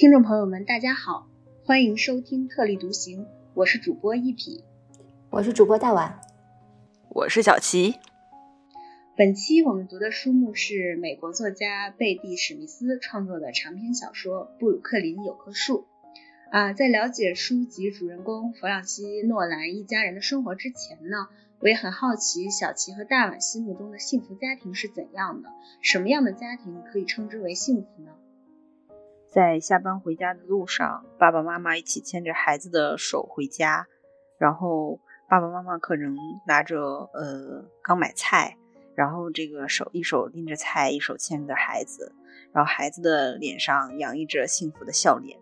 听众朋友们，大家好，欢迎收听特立独行，我是主播一匹，我是主播大碗，我是小齐。本期我们读的书目是美国作家贝蒂史密斯创作的长篇小说《布鲁克林有棵树》。啊，在了解书籍主人公弗朗西·诺兰一家人的生活之前呢，我也很好奇小齐和大碗心目中的幸福家庭是怎样的？什么样的家庭可以称之为幸福呢？在下班回家的路上，爸爸妈妈一起牵着孩子的手回家，然后爸爸妈妈可能拿着呃刚买菜。然后这个手一手拎着菜，一手牵着孩子，然后孩子的脸上洋溢着幸福的笑脸，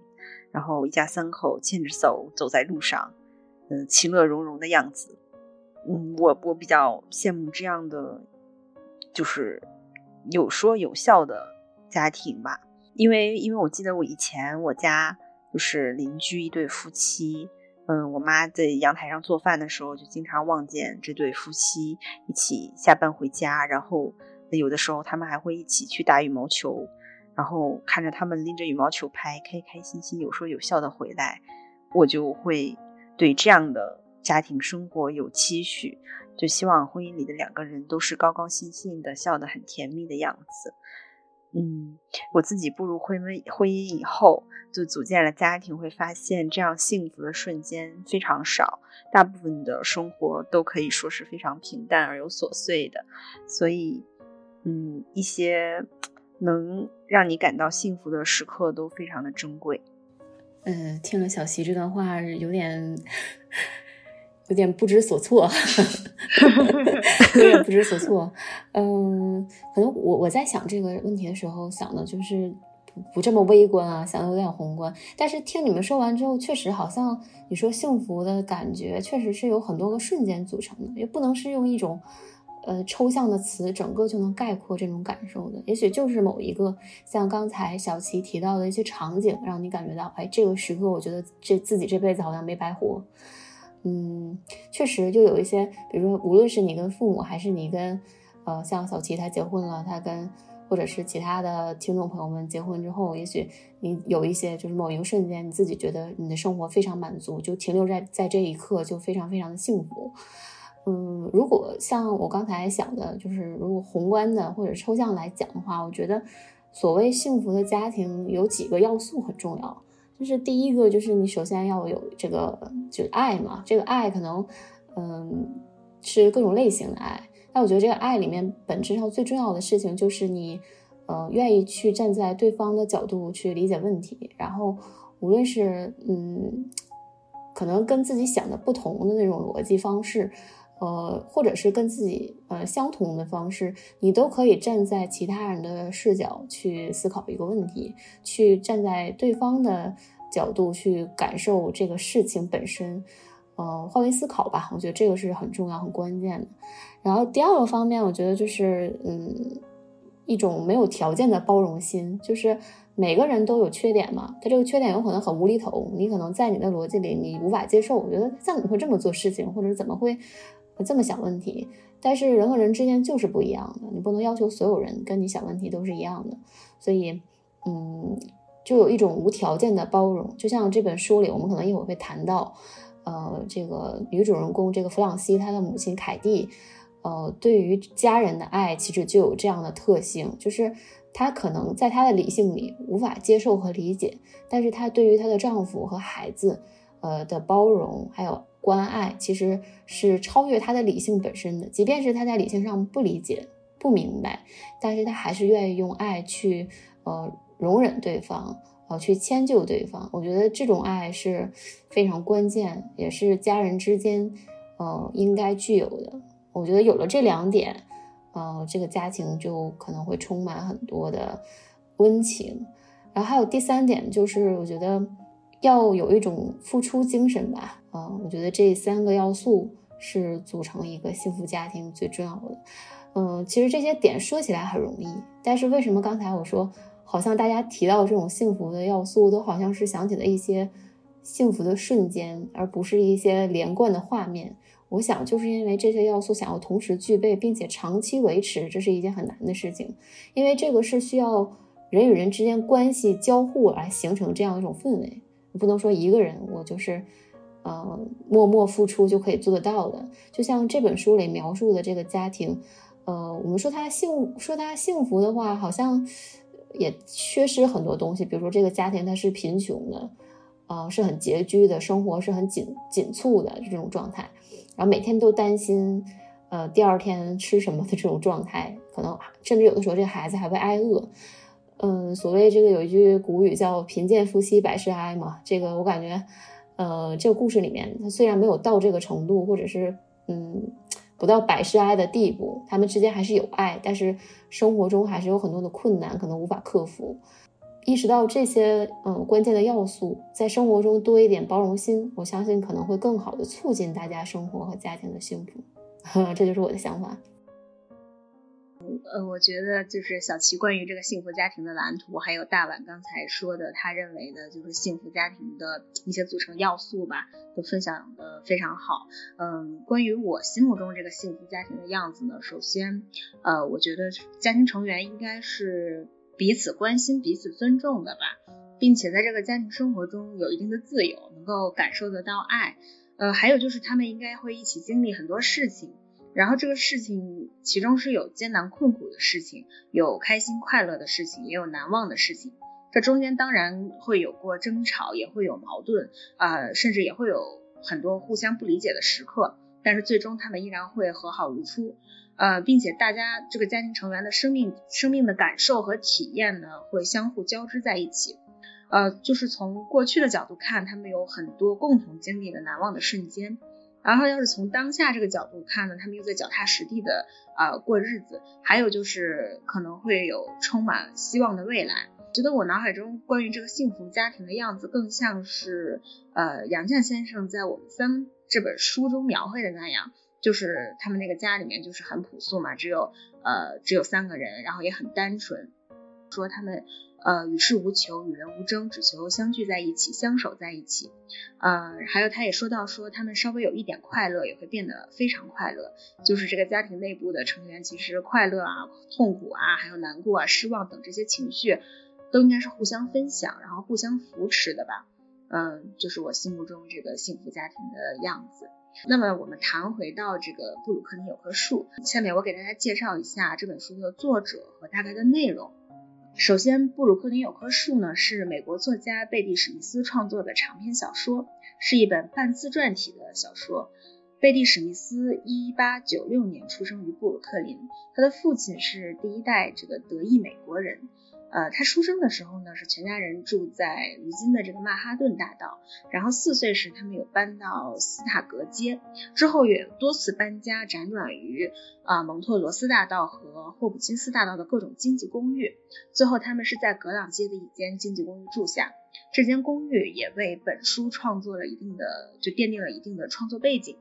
然后一家三口牵着手走在路上，嗯，其乐融融的样子。嗯，我我比较羡慕这样的，就是有说有笑的家庭吧，因为因为我记得我以前我家就是邻居一对夫妻。嗯，我妈在阳台上做饭的时候，就经常望见这对夫妻一起下班回家，然后有的时候他们还会一起去打羽毛球，然后看着他们拎着羽毛球拍，开开心心、有说有笑的回来，我就会对这样的家庭生活有期许，就希望婚姻里的两个人都是高高兴兴的，笑得很甜蜜的样子。嗯，我自己步入婚姻婚姻以后，就组建了家庭，会发现这样幸福的瞬间非常少，大部分的生活都可以说是非常平淡而又琐碎的。所以，嗯，一些能让你感到幸福的时刻都非常的珍贵。嗯，听了小溪这段话，有点。有点不知所措，有点不知所措。嗯，可能我我在想这个问题的时候，想的就是不不这么微观啊，想的有点宏观。但是听你们说完之后，确实好像你说幸福的感觉，确实是有很多个瞬间组成的，也不能是用一种呃抽象的词，整个就能概括这种感受的。也许就是某一个像刚才小齐提到的一些场景，让你感觉到，哎，这个时刻，我觉得这自己这辈子好像没白活。嗯，确实就有一些，比如说，无论是你跟父母，还是你跟，呃，像小齐他结婚了，他跟或者是其他的听众朋友们结婚之后，也许你有一些就是某一个瞬间，你自己觉得你的生活非常满足，就停留在在这一刻，就非常非常的幸福。嗯，如果像我刚才想的，就是如果宏观的或者抽象来讲的话，我觉得所谓幸福的家庭有几个要素很重要。就是第一个，就是你首先要有这个，就是爱嘛。这个爱可能，嗯，是各种类型的爱。但我觉得这个爱里面本质上最重要的事情，就是你，呃，愿意去站在对方的角度去理解问题。然后，无论是嗯，可能跟自己想的不同的那种逻辑方式，呃，或者是跟自己呃相同的方式，你都可以站在其他人的视角去思考一个问题，去站在对方的角度去感受这个事情本身，呃，换位思考吧。我觉得这个是很重要、很关键的。然后第二个方面，我觉得就是嗯，一种没有条件的包容心，就是每个人都有缺点嘛，他这个缺点有可能很无厘头，你可能在你的逻辑里你无法接受，我觉得怎么会这么做事情，或者怎么会。这么想问题，但是人和人之间就是不一样的，你不能要求所有人跟你想问题都是一样的，所以，嗯，就有一种无条件的包容。就像这本书里，我们可能一会儿会谈到，呃，这个女主人公这个弗朗西她的母亲凯蒂，呃，对于家人的爱其实就有这样的特性，就是她可能在她的理性里无法接受和理解，但是她对于她的丈夫和孩子，呃的包容还有。关爱其实是超越他的理性本身的，即便是他在理性上不理解、不明白，但是他还是愿意用爱去呃容忍对方，呃去迁就对方。我觉得这种爱是非常关键，也是家人之间呃应该具有的。我觉得有了这两点，呃，这个家庭就可能会充满很多的温情。然后还有第三点就是，我觉得。要有一种付出精神吧，啊，我觉得这三个要素是组成一个幸福家庭最重要的。嗯，其实这些点说起来很容易，但是为什么刚才我说好像大家提到这种幸福的要素，都好像是想起了一些幸福的瞬间，而不是一些连贯的画面？我想就是因为这些要素想要同时具备，并且长期维持，这是一件很难的事情，因为这个是需要人与人之间关系交互来形成这样一种氛围。不能说一个人我就是呃默默付出就可以做得到的。就像这本书里描述的这个家庭，呃，我们说他幸说他幸福的话，好像也缺失很多东西。比如说这个家庭它是贫穷的，啊，是很拮据的，生活是很紧紧促的这种状态，然后每天都担心。呃，第二天吃什么的这种状态，可能甚至有的时候这孩子还会挨饿。嗯，所谓这个有一句古语叫“贫贱夫妻百事哀”嘛，这个我感觉，呃，这个故事里面，他虽然没有到这个程度，或者是嗯，不到百事哀的地步，他们之间还是有爱，但是生活中还是有很多的困难，可能无法克服。意识到这些嗯关键的要素，在生活中多一点包容心，我相信可能会更好的促进大家生活和家庭的幸福。这就是我的想法。呃，我觉得就是小齐关于这个幸福家庭的蓝图，还有大碗刚才说的他认为的就是幸福家庭的一些组成要素吧，都分享的非常好。嗯，关于我心目中这个幸福家庭的样子呢，首先，呃，我觉得家庭成员应该是彼此关心、彼此尊重的吧，并且在这个家庭生活中有一定的自由，能够感受得到爱。呃，还有就是他们应该会一起经历很多事情，然后这个事情其中是有艰难困苦的事情，有开心快乐的事情，也有难忘的事情。这中间当然会有过争吵，也会有矛盾，啊，甚至也会有很多互相不理解的时刻。但是最终他们依然会和好如初，呃，并且大家这个家庭成员的生命、生命的感受和体验呢，会相互交织在一起。呃，就是从过去的角度看，他们有很多共同经历的难忘的瞬间。然后要是从当下这个角度看呢，他们又在脚踏实地的啊过日子。还有就是可能会有充满希望的未来。觉得我脑海中关于这个幸福家庭的样子，更像是呃杨绛先生在《我们三》这本书中描绘的那样，就是他们那个家里面就是很朴素嘛，只有呃只有三个人，然后也很单纯，说他们。呃，与世无求，与人无争，只求相聚在一起，相守在一起。呃，还有他也说到，说他们稍微有一点快乐，也会变得非常快乐。就是这个家庭内部的成员，其实快乐啊、痛苦啊、还有难过啊、失望等这些情绪，都应该是互相分享，然后互相扶持的吧。嗯，就是我心目中这个幸福家庭的样子。那么我们谈回到这个布鲁克林有棵树，下面我给大家介绍一下这本书的作者和大概的内容。首先，布鲁克林有棵树呢，是美国作家贝蒂史密斯创作的长篇小说，是一本半自传体的小说。贝蒂史密斯一八九六年出生于布鲁克林，他的父亲是第一代这个德裔美国人。呃，他出生的时候呢，是全家人住在如今的这个曼哈顿大道。然后四岁时，他们有搬到斯塔格街，之后也多次搬家，辗转于啊蒙特罗斯大道和霍普金斯大道的各种经济公寓。最后，他们是在格朗街的一间经济公寓住下。这间公寓也为本书创作了一定的，就奠定了一定的创作背景。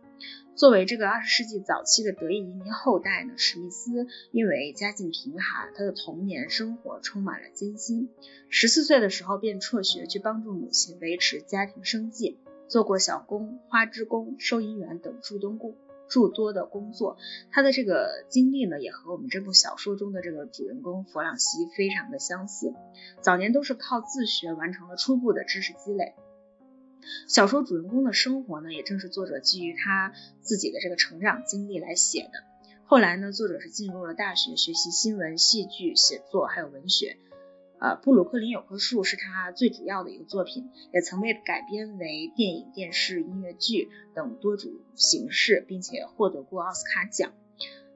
作为这个二十世纪早期的德裔移民后代呢，史密斯因为家境贫寒，他的童年生活充满了艰辛。十四岁的时候便辍学去帮助母亲维持家庭生计，做过小工、花织工、收银员等诸东工诸多的工作。他的这个经历呢，也和我们这部小说中的这个主人公弗朗西非常的相似。早年都是靠自学完成了初步的知识积累。小说主人公的生活呢，也正是作者基于他自己的这个成长经历来写的。后来呢，作者是进入了大学学习新闻、戏剧写作还有文学。呃，布鲁克林有棵树是他最主要的一个作品，也曾被改编为电影、电视、音乐剧等多种形式，并且获得过奥斯卡奖。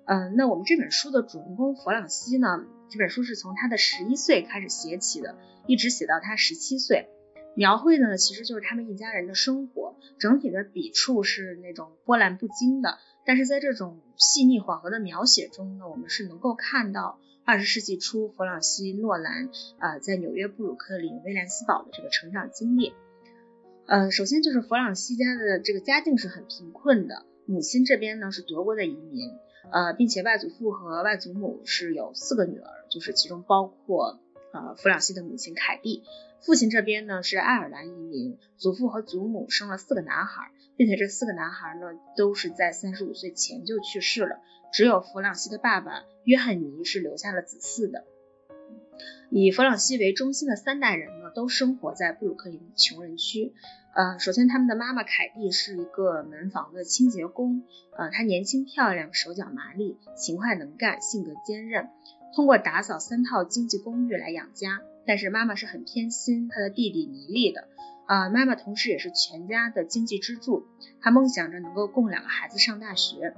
嗯，那我们这本书的主人公弗朗西呢，这本书是从他的十一岁开始写起的，一直写到他十七岁。描绘的呢，其实就是他们一家人的生活，整体的笔触是那种波澜不惊的。但是在这种细腻缓和的描写中呢，我们是能够看到二十世纪初弗朗西·诺兰啊在纽约布鲁克林威廉斯堡的这个成长经历。呃，首先就是弗朗西家的这个家境是很贫困的，母亲这边呢是德国的移民，呃，并且外祖父和外祖母是有四个女儿，就是其中包括呃弗朗西的母亲凯蒂。父亲这边呢是爱尔兰移民，祖父和祖母生了四个男孩，并且这四个男孩呢都是在三十五岁前就去世了，只有弗朗西的爸爸约翰尼是留下了子嗣的。以弗朗西为中心的三代人呢，都生活在布鲁克林穷人区。呃，首先他们的妈妈凯蒂是一个门房的清洁工，呃，她年轻漂亮，手脚麻利，勤快能干，性格坚韧，通过打扫三套经济公寓来养家。但是妈妈是很偏心她的弟弟尼利的，啊，妈妈同时也是全家的经济支柱，她梦想着能够供两个孩子上大学。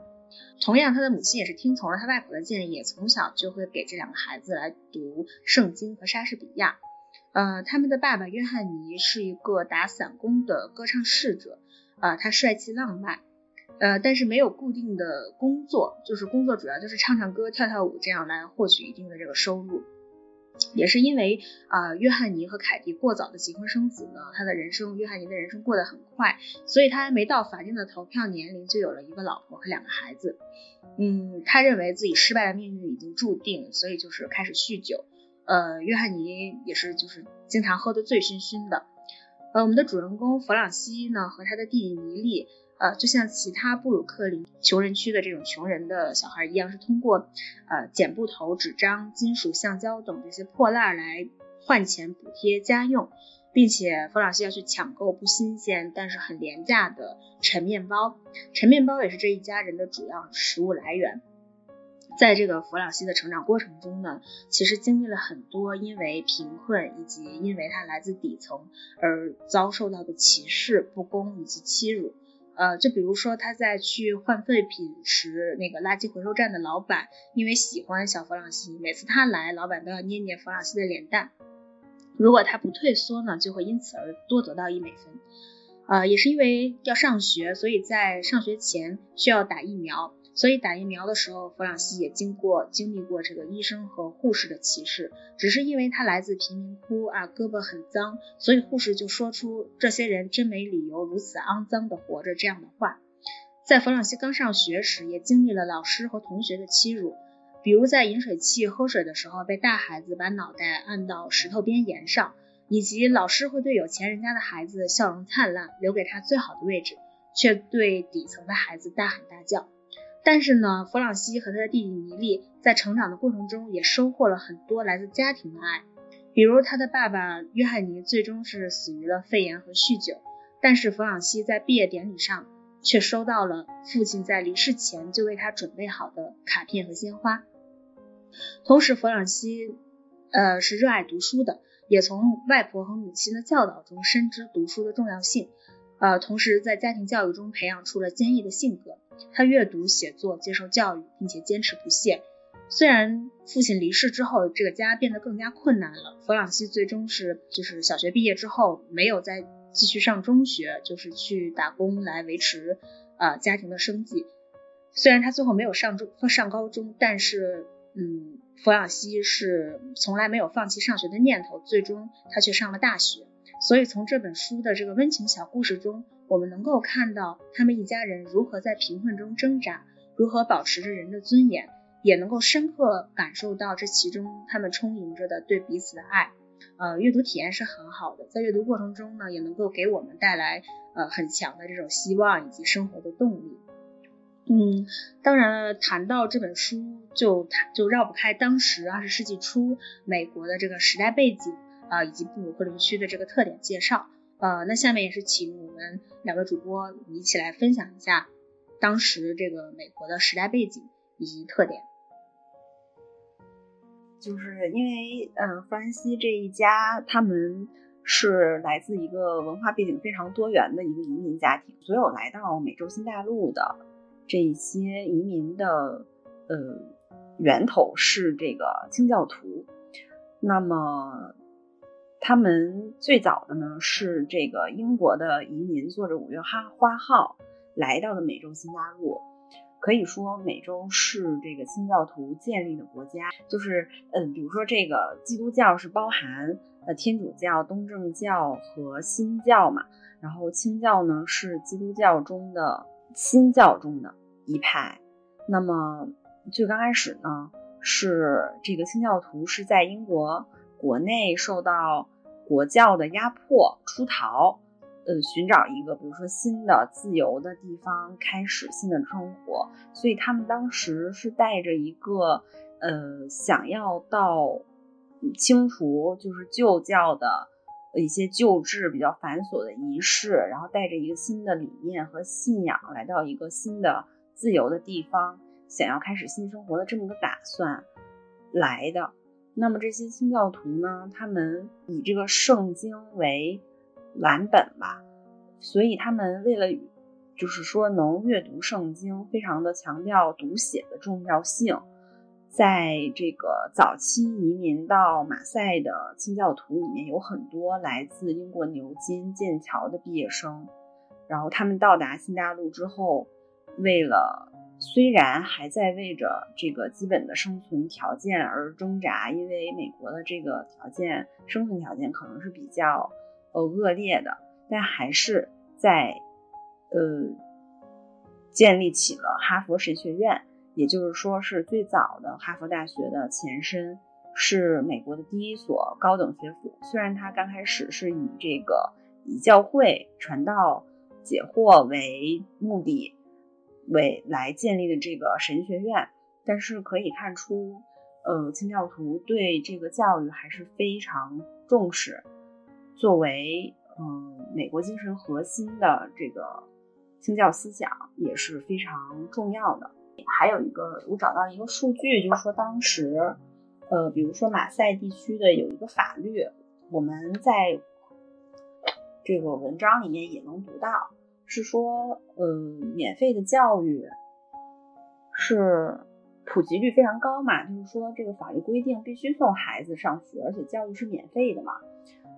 同样，他的母亲也是听从了他外婆的建议，从小就会给这两个孩子来读圣经和莎士比亚。呃，他们的爸爸约翰尼是一个打散工的歌唱侍者，呃，他帅气浪漫，呃，但是没有固定的工作，就是工作主要就是唱唱歌、跳跳舞这样来获取一定的这个收入。也是因为啊，约翰尼和凯蒂过早的结婚生子呢，他的人生，约翰尼的人生过得很快，所以他还没到法定的投票年龄就有了一个老婆和两个孩子。嗯，他认为自己失败的命运已经注定，所以就是开始酗酒。呃，约翰尼也是，就是经常喝得醉醺醺的。呃，我们的主人公弗朗西呢，和他的弟弟尼利，呃，就像其他布鲁克林穷人区的这种穷人的小孩一样，是通过呃剪布头、纸张、金属橡胶等这些破烂来换钱补贴家用，并且弗朗西要去抢购不新鲜但是很廉价的陈面包，陈面包也是这一家人的主要食物来源。在这个弗朗西的成长过程中呢，其实经历了很多因为贫困以及因为他来自底层而遭受到的歧视、不公以及欺辱。呃，就比如说他在去换废品时，那个垃圾回收站的老板因为喜欢小弗朗西，每次他来，老板都要捏捏弗朗西的脸蛋。如果他不退缩呢，就会因此而多得到一美分。呃，也是因为要上学，所以在上学前需要打疫苗。所以打疫苗的时候，弗朗西也经过经历过这个医生和护士的歧视，只是因为他来自贫民窟啊，胳膊很脏，所以护士就说出这些人真没理由如此肮脏的活着这样的话。在弗朗西刚上学时，也经历了老师和同学的欺辱，比如在饮水器喝水的时候被大孩子把脑袋按到石头边沿上，以及老师会对有钱人家的孩子笑容灿烂，留给他最好的位置，却对底层的孩子大喊大叫。但是呢，弗朗西和他的弟弟尼利在成长的过程中也收获了很多来自家庭的爱，比如他的爸爸约翰尼最终是死于了肺炎和酗酒，但是弗朗西在毕业典礼上却收到了父亲在离世前就为他准备好的卡片和鲜花。同时，弗朗西呃是热爱读书的，也从外婆和母亲的教导中深知读书的重要性。呃，同时在家庭教育中培养出了坚毅的性格。他阅读、写作、接受教育，并且坚持不懈。虽然父亲离世之后，这个家变得更加困难了。弗朗西最终是，就是小学毕业之后没有再继续上中学，就是去打工来维持呃家庭的生计。虽然他最后没有上中上高中，但是嗯，弗朗西是从来没有放弃上学的念头。最终他却上了大学。所以从这本书的这个温情小故事中，我们能够看到他们一家人如何在贫困中挣扎，如何保持着人的尊严，也能够深刻感受到这其中他们充盈着的对彼此的爱。呃，阅读体验是很好的，在阅读过程中呢，也能够给我们带来呃很强的这种希望以及生活的动力。嗯，当然了，谈到这本书，就谈就绕不开当时二十世纪初美国的这个时代背景。啊，以及布鲁克林区的这个特点介绍，呃，那下面也是请我们两个主播一起来分享一下当时这个美国的时代背景以及特点。就是因为，嗯，弗兰西这一家他们是来自一个文化背景非常多元的一个移民家庭，所有来到美洲新大陆的这些移民的，呃，源头是这个清教徒，那么。他们最早的呢是这个英国的移民，坐着五月花花号来到了美洲新大陆。可以说，美洲是这个清教徒建立的国家。就是，嗯，比如说这个基督教是包含呃天主教、东正教和新教嘛，然后清教呢是基督教中的新教中的一派。那么最刚开始呢，是这个清教徒是在英国国内受到。国教的压迫出逃，呃，寻找一个比如说新的自由的地方，开始新的生活。所以他们当时是带着一个呃想要到清除就是旧教的一些旧制比较繁琐的仪式，然后带着一个新的理念和信仰来到一个新的自由的地方，想要开始新生活的这么个打算来的。那么这些清教徒呢，他们以这个圣经为蓝本吧，所以他们为了就是说能阅读圣经，非常的强调读写的重要性。在这个早期移民到马赛的清教徒里面，有很多来自英国牛津、剑桥的毕业生。然后他们到达新大陆之后，为了虽然还在为着这个基本的生存条件而挣扎，因为美国的这个条件生存条件可能是比较呃恶劣的，但还是在呃建立起了哈佛神学院。也就是说，是最早的哈佛大学的前身，是美国的第一所高等学府。虽然它刚开始是以这个以教会传道解惑为目的，为来建立的这个神学院，但是可以看出，呃，清教徒对这个教育还是非常重视。作为嗯美国精神核心的这个清教思想，也是非常重要的。还有一个，我找到一个数据，就是说当时，呃，比如说马赛地区的有一个法律，我们在这个文章里面也能读到，是说，呃，免费的教育是普及率非常高嘛，就是说这个法律规定必须送孩子上学，而且教育是免费的嘛。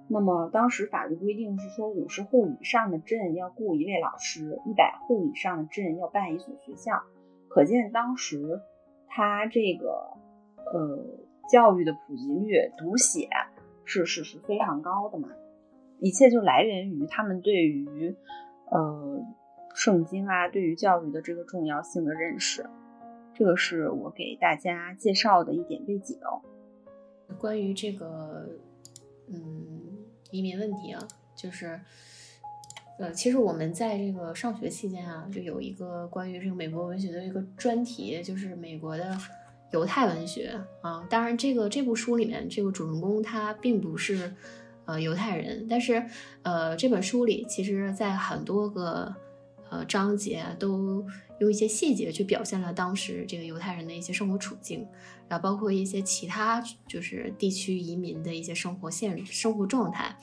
那么当时法律规定是说，五十户以上的镇要雇一位老师，一百户以上的镇要办一所学校。可见当时他这个呃教育的普及率，读写是是是非常高的嘛，一切就来源于他们对于呃圣经啊，对于教育的这个重要性的认识。这个是我给大家介绍的一点背景。关于这个嗯移民问题啊，就是。呃，其实我们在这个上学期间啊，就有一个关于这个美国文学的一个专题，就是美国的犹太文学啊。当然，这个这部书里面这个主人公他并不是呃犹太人，但是呃这本书里其实在很多个呃章节都用一些细节去表现了当时这个犹太人的一些生活处境，然后包括一些其他就是地区移民的一些生活现生活状态。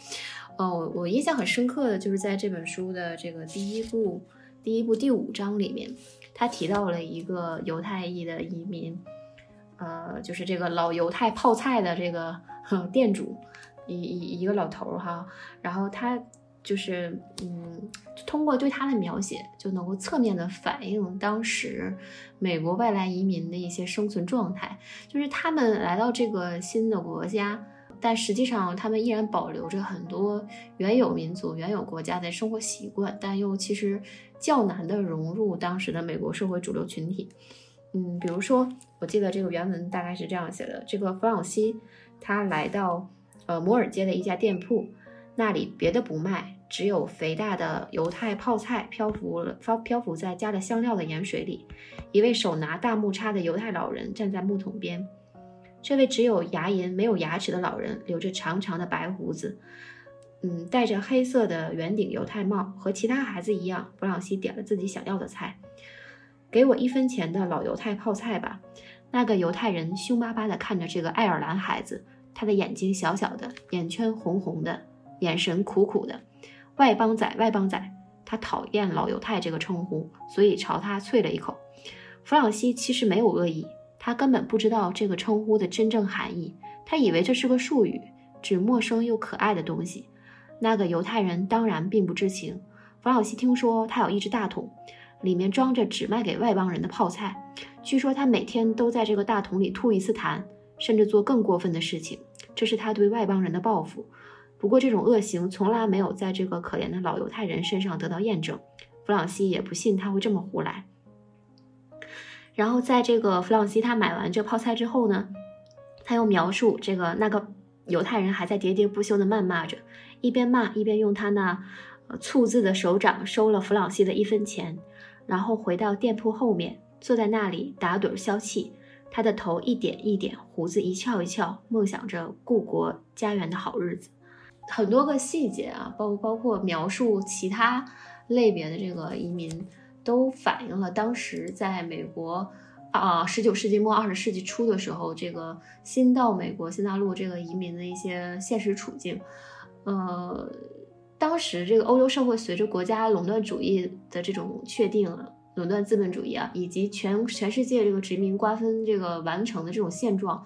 哦，我印象很深刻的就是在这本书的这个第一部第一部第五章里面，他提到了一个犹太裔的移民，呃，就是这个老犹太泡菜的这个店主，一一一个老头儿哈，然后他就是嗯，通过对他的描写，就能够侧面的反映当时美国外来移民的一些生存状态，就是他们来到这个新的国家。但实际上，他们依然保留着很多原有民族、原有国家的生活习惯，但又其实较难的融入当时的美国社会主流群体。嗯，比如说，我记得这个原文大概是这样写的：这个弗朗西他来到呃摩尔街的一家店铺，那里别的不卖，只有肥大的犹太泡菜漂浮了漂漂浮在加了香料的盐水里。一位手拿大木叉的犹太老人站在木桶边。这位只有牙龈没有牙齿的老人留着长长的白胡子，嗯，戴着黑色的圆顶犹太帽，和其他孩子一样。布朗西点了自己想要的菜，给我一分钱的老犹太泡菜吧。那个犹太人凶巴巴地看着这个爱尔兰孩子，他的眼睛小小的，眼圈红红的，眼神苦苦的。外邦仔，外邦仔，他讨厌老犹太这个称呼，所以朝他啐了一口。弗朗西其实没有恶意。他根本不知道这个称呼的真正含义，他以为这是个术语，指陌生又可爱的东西。那个犹太人当然并不知情。弗朗西听说他有一只大桶，里面装着只卖给外邦人的泡菜。据说他每天都在这个大桶里吐一次痰，甚至做更过分的事情。这是他对外邦人的报复。不过这种恶行从来没有在这个可怜的老犹太人身上得到验证。弗朗西也不信他会这么胡来。然后在这个弗朗西他买完这泡菜之后呢，他又描述这个那个犹太人还在喋喋不休地谩骂着，一边骂一边用他那粗字的手掌收了弗朗西的一分钱，然后回到店铺后面，坐在那里打盹消气。他的头一点一点，胡子一翘一翘，梦想着故国家园的好日子。很多个细节啊，包包括描述其他类别的这个移民，都反映了当时在美国啊，十九世纪末二十世纪初的时候，这个新到美国新大陆这个移民的一些现实处境。呃，当时这个欧洲社会随着国家垄断主义的这种确定啊，垄断资本主义啊，以及全全世界这个殖民瓜分这个完成的这种现状，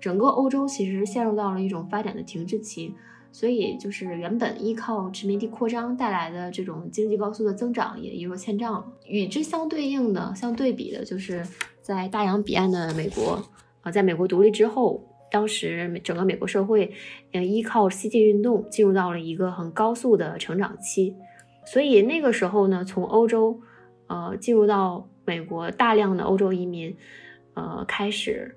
整个欧洲其实陷入到了一种发展的停滞期。所以，就是原本依靠殖民地扩张带来的这种经济高速的增长也一落千丈了。与之相对应的、相对比的，就是在大洋彼岸的美国啊，在美国独立之后，当时整个美国社会，嗯，依靠西进运动进入到了一个很高速的成长期。所以那个时候呢，从欧洲，呃，进入到美国大量的欧洲移民，呃，开始，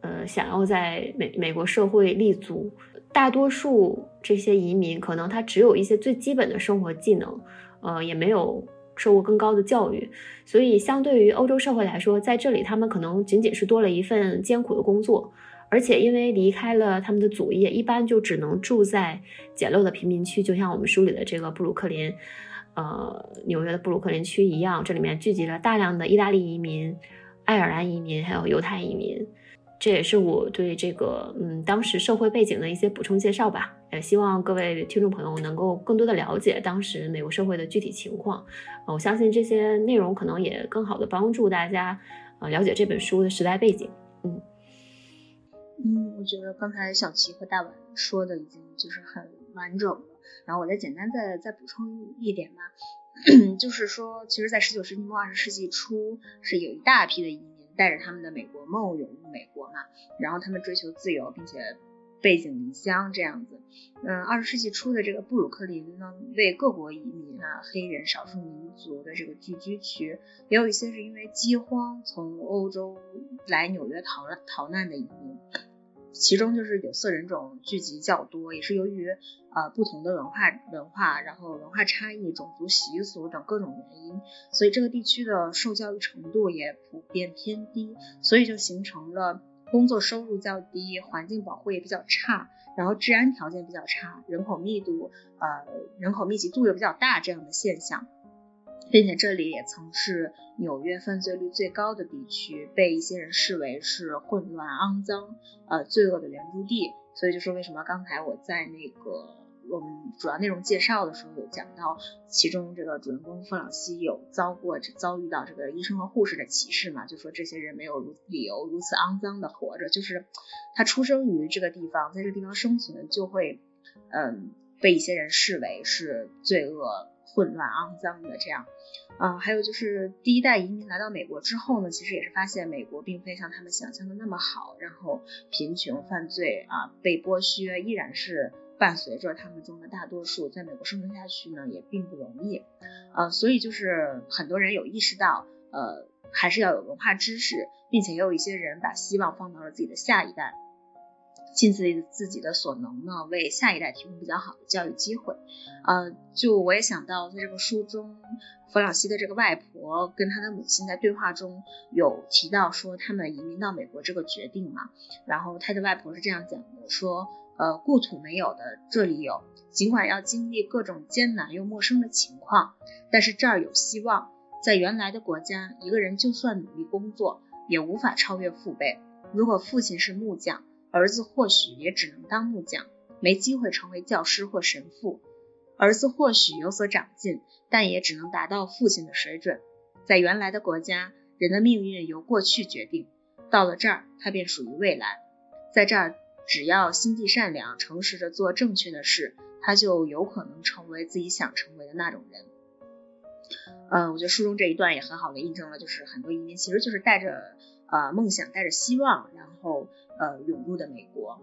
呃，想要在美美国社会立足。大多数这些移民可能他只有一些最基本的生活技能，呃，也没有受过更高的教育，所以相对于欧洲社会来说，在这里他们可能仅仅是多了一份艰苦的工作，而且因为离开了他们的祖业，一般就只能住在简陋的贫民区，就像我们书里的这个布鲁克林，呃，纽约的布鲁克林区一样，这里面聚集了大量的意大利移民、爱尔兰移民，还有犹太移民。这也是我对这个嗯当时社会背景的一些补充介绍吧，也希望各位听众朋友能够更多的了解当时美国社会的具体情况。我相信这些内容可能也更好的帮助大家啊了解这本书的时代背景。嗯嗯，我觉得刚才小齐和大碗说的已经就是很完整了，然后我再简单再再补充一点吧，就是说，其实，在十九世纪末二十世纪初是有一大批的移民。带着他们的美国梦涌入美国嘛，然后他们追求自由，并且背井离乡这样子。嗯，二十世纪初的这个布鲁克林呢，为各国移民啊、黑人、少数民族的这个聚居区，也有一些是因为饥荒从欧洲来纽约逃逃难的移民。其中就是有色人种聚集较多，也是由于呃不同的文化文化，然后文化差异、种族习俗等各种原因，所以这个地区的受教育程度也普遍偏低，所以就形成了工作收入较低、环境保护也比较差，然后治安条件比较差、人口密度呃人口密集度又比较大这样的现象。并且这里也曾是纽约犯罪率最高的地区，被一些人视为是混乱、肮脏、呃罪恶的圆珠地。所以就说为什么刚才我在那个我们主要内容介绍的时候有讲到，其中这个主人公弗朗西有遭过遭遇到这个医生和护士的歧视嘛？就说这些人没有理由如此肮脏的活着，就是他出生于这个地方，在这个地方生存就会嗯被一些人视为是罪恶。混乱、肮脏的这样，啊，还有就是第一代移民来到美国之后呢，其实也是发现美国并非像他们想象的那么好，然后贫穷、犯罪啊、被剥削依然是伴随着他们中的大多数，在美国生存下去呢也并不容易，呃，所以就是很多人有意识到，呃，还是要有文化知识，并且也有一些人把希望放到了自己的下一代。尽自己自己的所能呢，为下一代提供比较好的教育机会。呃，就我也想到，在这个书中，弗朗西的这个外婆跟他的母亲在对话中有提到说，他们移民到美国这个决定嘛。然后他的外婆是这样讲的，说，呃，故土没有的，这里有。尽管要经历各种艰难又陌生的情况，但是这儿有希望。在原来的国家，一个人就算努力工作，也无法超越父辈。如果父亲是木匠。儿子或许也只能当木匠，没机会成为教师或神父。儿子或许有所长进，但也只能达到父亲的水准。在原来的国家，人的命运由过去决定；到了这儿，他便属于未来。在这儿，只要心地善良、诚实的做正确的事，他就有可能成为自己想成为的那种人。嗯，我觉得书中这一段也很好的印证了，就是很多移民其实就是带着呃梦想，带着希望，然后。呃，涌入的美国，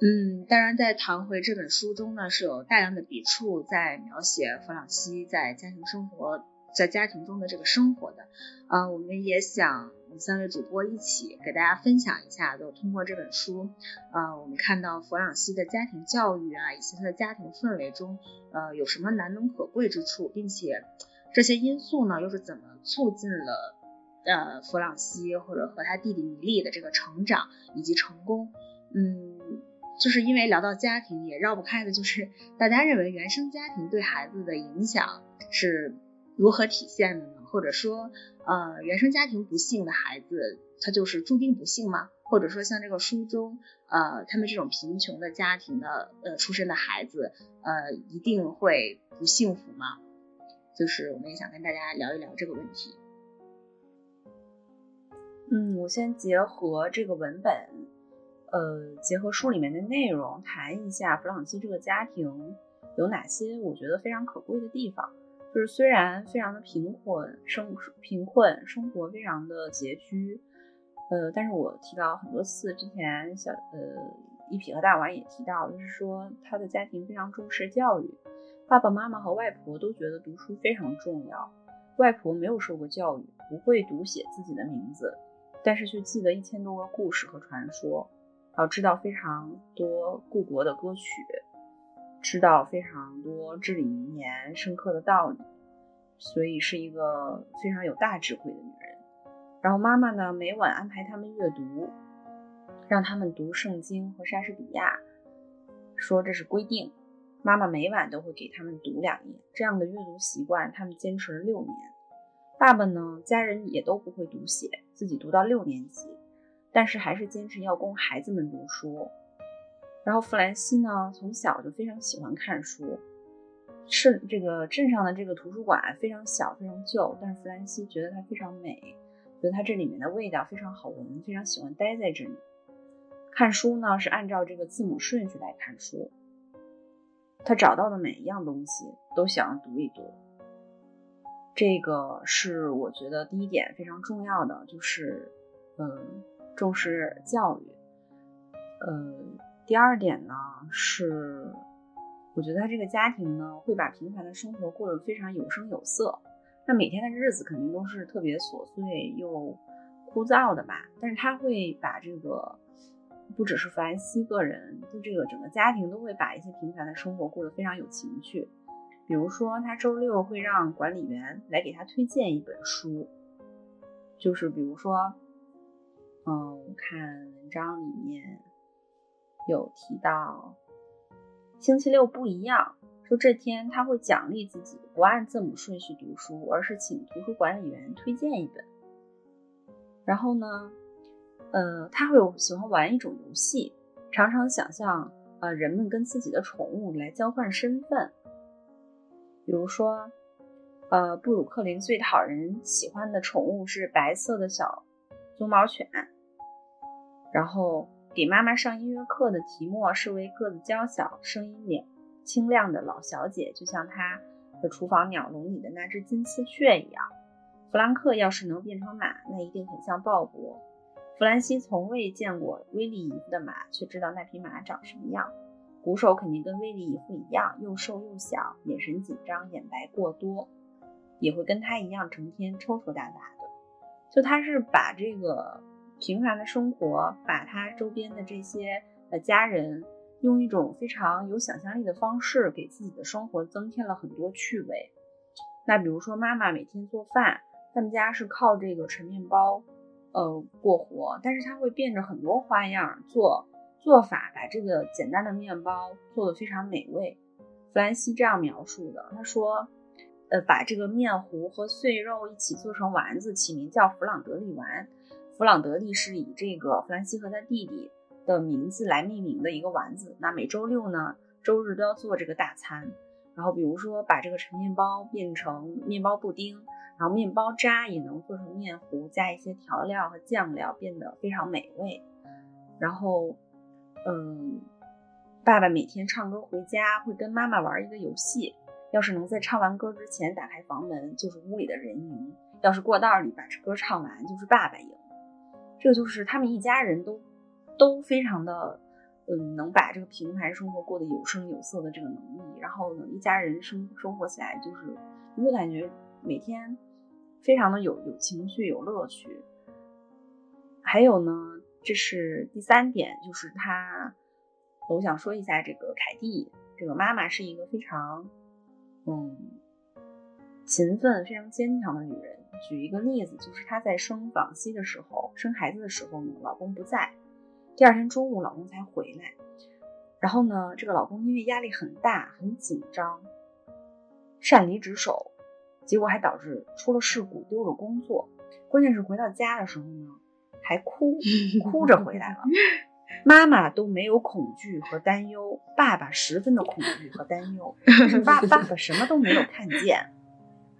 嗯，当然，在唐回这本书中呢，是有大量的笔触在描写弗朗西在家庭生活，在家庭中的这个生活的，啊，我们也想三位主播一起给大家分享一下，就通过这本书，呃，我们看到弗朗西的家庭教育啊，以及他的家庭氛围中，呃，有什么难能可贵之处，并且这些因素呢，又是怎么促进了呃弗朗西或者和他弟弟米利的这个成长以及成功，嗯，就是因为聊到家庭，也绕不开的就是大家认为原生家庭对孩子的影响是如何体现的呢？或者说，呃，原生家庭不幸的孩子，他就是注定不幸吗？或者说，像这个书中，呃，他们这种贫穷的家庭的，呃，出身的孩子，呃，一定会不幸福吗？就是我们也想跟大家聊一聊这个问题。嗯，我先结合这个文本，呃，结合书里面的内容，谈一下弗朗西这个家庭有哪些我觉得非常可贵的地方。就是虽然非常的贫困，生贫困生活非常的拮据，呃，但是我提到很多次，之前小呃一匹和大王也提到，就是说他的家庭非常重视教育，爸爸妈妈和外婆都觉得读书非常重要。外婆没有受过教育，不会读写自己的名字，但是却记得一千多个故事和传说，然后知道非常多故国的歌曲。知道非常多至理名言、深刻的道理，所以是一个非常有大智慧的女人。然后妈妈呢，每晚安排他们阅读，让他们读圣经和莎士比亚，说这是规定。妈妈每晚都会给他们读两页。这样的阅读习惯，他们坚持了六年。爸爸呢，家人也都不会读写，自己读到六年级，但是还是坚持要供孩子们读书。然后弗兰西呢，从小就非常喜欢看书。是这个镇上的这个图书馆非常小，非常旧，但是弗兰西觉得它非常美，觉得它这里面的味道非常好闻，非常喜欢待在这里。看书呢是按照这个字母顺序来看书。他找到的每一样东西都想要读一读。这个是我觉得第一点非常重要的，就是嗯重视教育，嗯。第二点呢，是我觉得他这个家庭呢，会把平凡的生活过得非常有声有色。那每天的日子肯定都是特别琐碎又枯燥的吧？但是他会把这个，不只是弗兰西个人，就这个整个家庭都会把一些平凡的生活过得非常有情趣。比如说，他周六会让管理员来给他推荐一本书，就是比如说，嗯，我看文章里面。有提到星期六不一样，说这天他会奖励自己，不按字母顺序读书，而是请图书管理员推荐一本。然后呢，呃，他会有喜欢玩一种游戏，常常想象呃人们跟自己的宠物来交换身份。比如说，呃，布鲁克林最讨人喜欢的宠物是白色的小棕毛犬，然后。给妈妈上音乐课的提莫是位个子娇小、声音亮清亮的老小姐，就像她的厨房鸟笼里的那只金丝雀一样。弗兰克要是能变成马，那一定很像鲍勃。弗兰西从未见过威利姨夫的马，却知道那匹马长什么样。鼓手肯定跟威利姨夫一样，又瘦又小，眼神紧张，眼白过多，也会跟他一样成天抽抽搭搭的。就他是把这个。平凡的生活，把他周边的这些呃家人，用一种非常有想象力的方式，给自己的生活增添了很多趣味。那比如说，妈妈每天做饭，他们家是靠这个纯面包，呃过活，但是他会变着很多花样做做法，把这个简单的面包做得非常美味。弗兰西这样描述的，他说，呃，把这个面糊和碎肉一起做成丸子，起名叫弗朗德利丸。弗朗德利是以这个弗兰西和他弟弟的名字来命名的一个丸子。那每周六呢，周日都要做这个大餐。然后比如说把这个陈面包变成面包布丁，然后面包渣也能做成面糊，加一些调料和酱料，变得非常美味。然后，嗯，爸爸每天唱歌回家会跟妈妈玩一个游戏，要是能在唱完歌之前打开房门，就是屋里的人赢；要是过道里把这歌唱完，就是爸爸赢。这个就是他们一家人都都非常的，嗯，能把这个平凡生活过得有声有色的这个能力，然后呢，一家人生生活起来就是你会感觉每天非常的有有情绪有乐趣。还有呢，这是第三点，就是他，我想说一下这个凯蒂，这个妈妈是一个非常，嗯，勤奋、非常坚强的女人。举一个例子，就是她在生朗西的时候，生孩子的时候呢，老公不在，第二天中午老公才回来。然后呢，这个老公因为压力很大、很紧张，擅离职守，结果还导致出了事故，丢了工作。关键是回到家的时候呢，还哭，哭着回来了。妈妈都没有恐惧和担忧，爸爸十分的恐惧和担忧。爸爸爸什么都没有看见，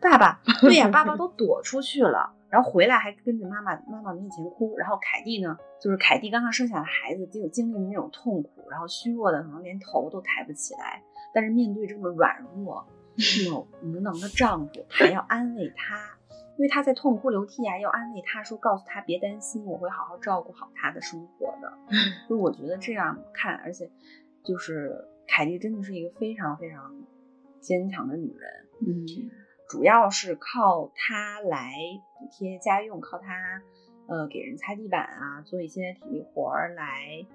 爸爸对呀，爸爸都躲出去了，然后回来还跟着妈妈妈妈面前哭。然后凯蒂呢，就是凯蒂刚刚生下的孩子，就经历了那种痛苦，然后虚弱的可能连头都抬不起来。但是面对这么软弱、这么无能的丈夫，还要安慰他。因为他在痛哭流涕啊，要安慰他说，告诉他别担心，我会好好照顾好他的生活的。就我觉得这样看，而且就是凯蒂真的是一个非常非常坚强的女人。嗯，主要是靠她来补贴家用，靠她呃给人擦地板啊，做一些体力活儿来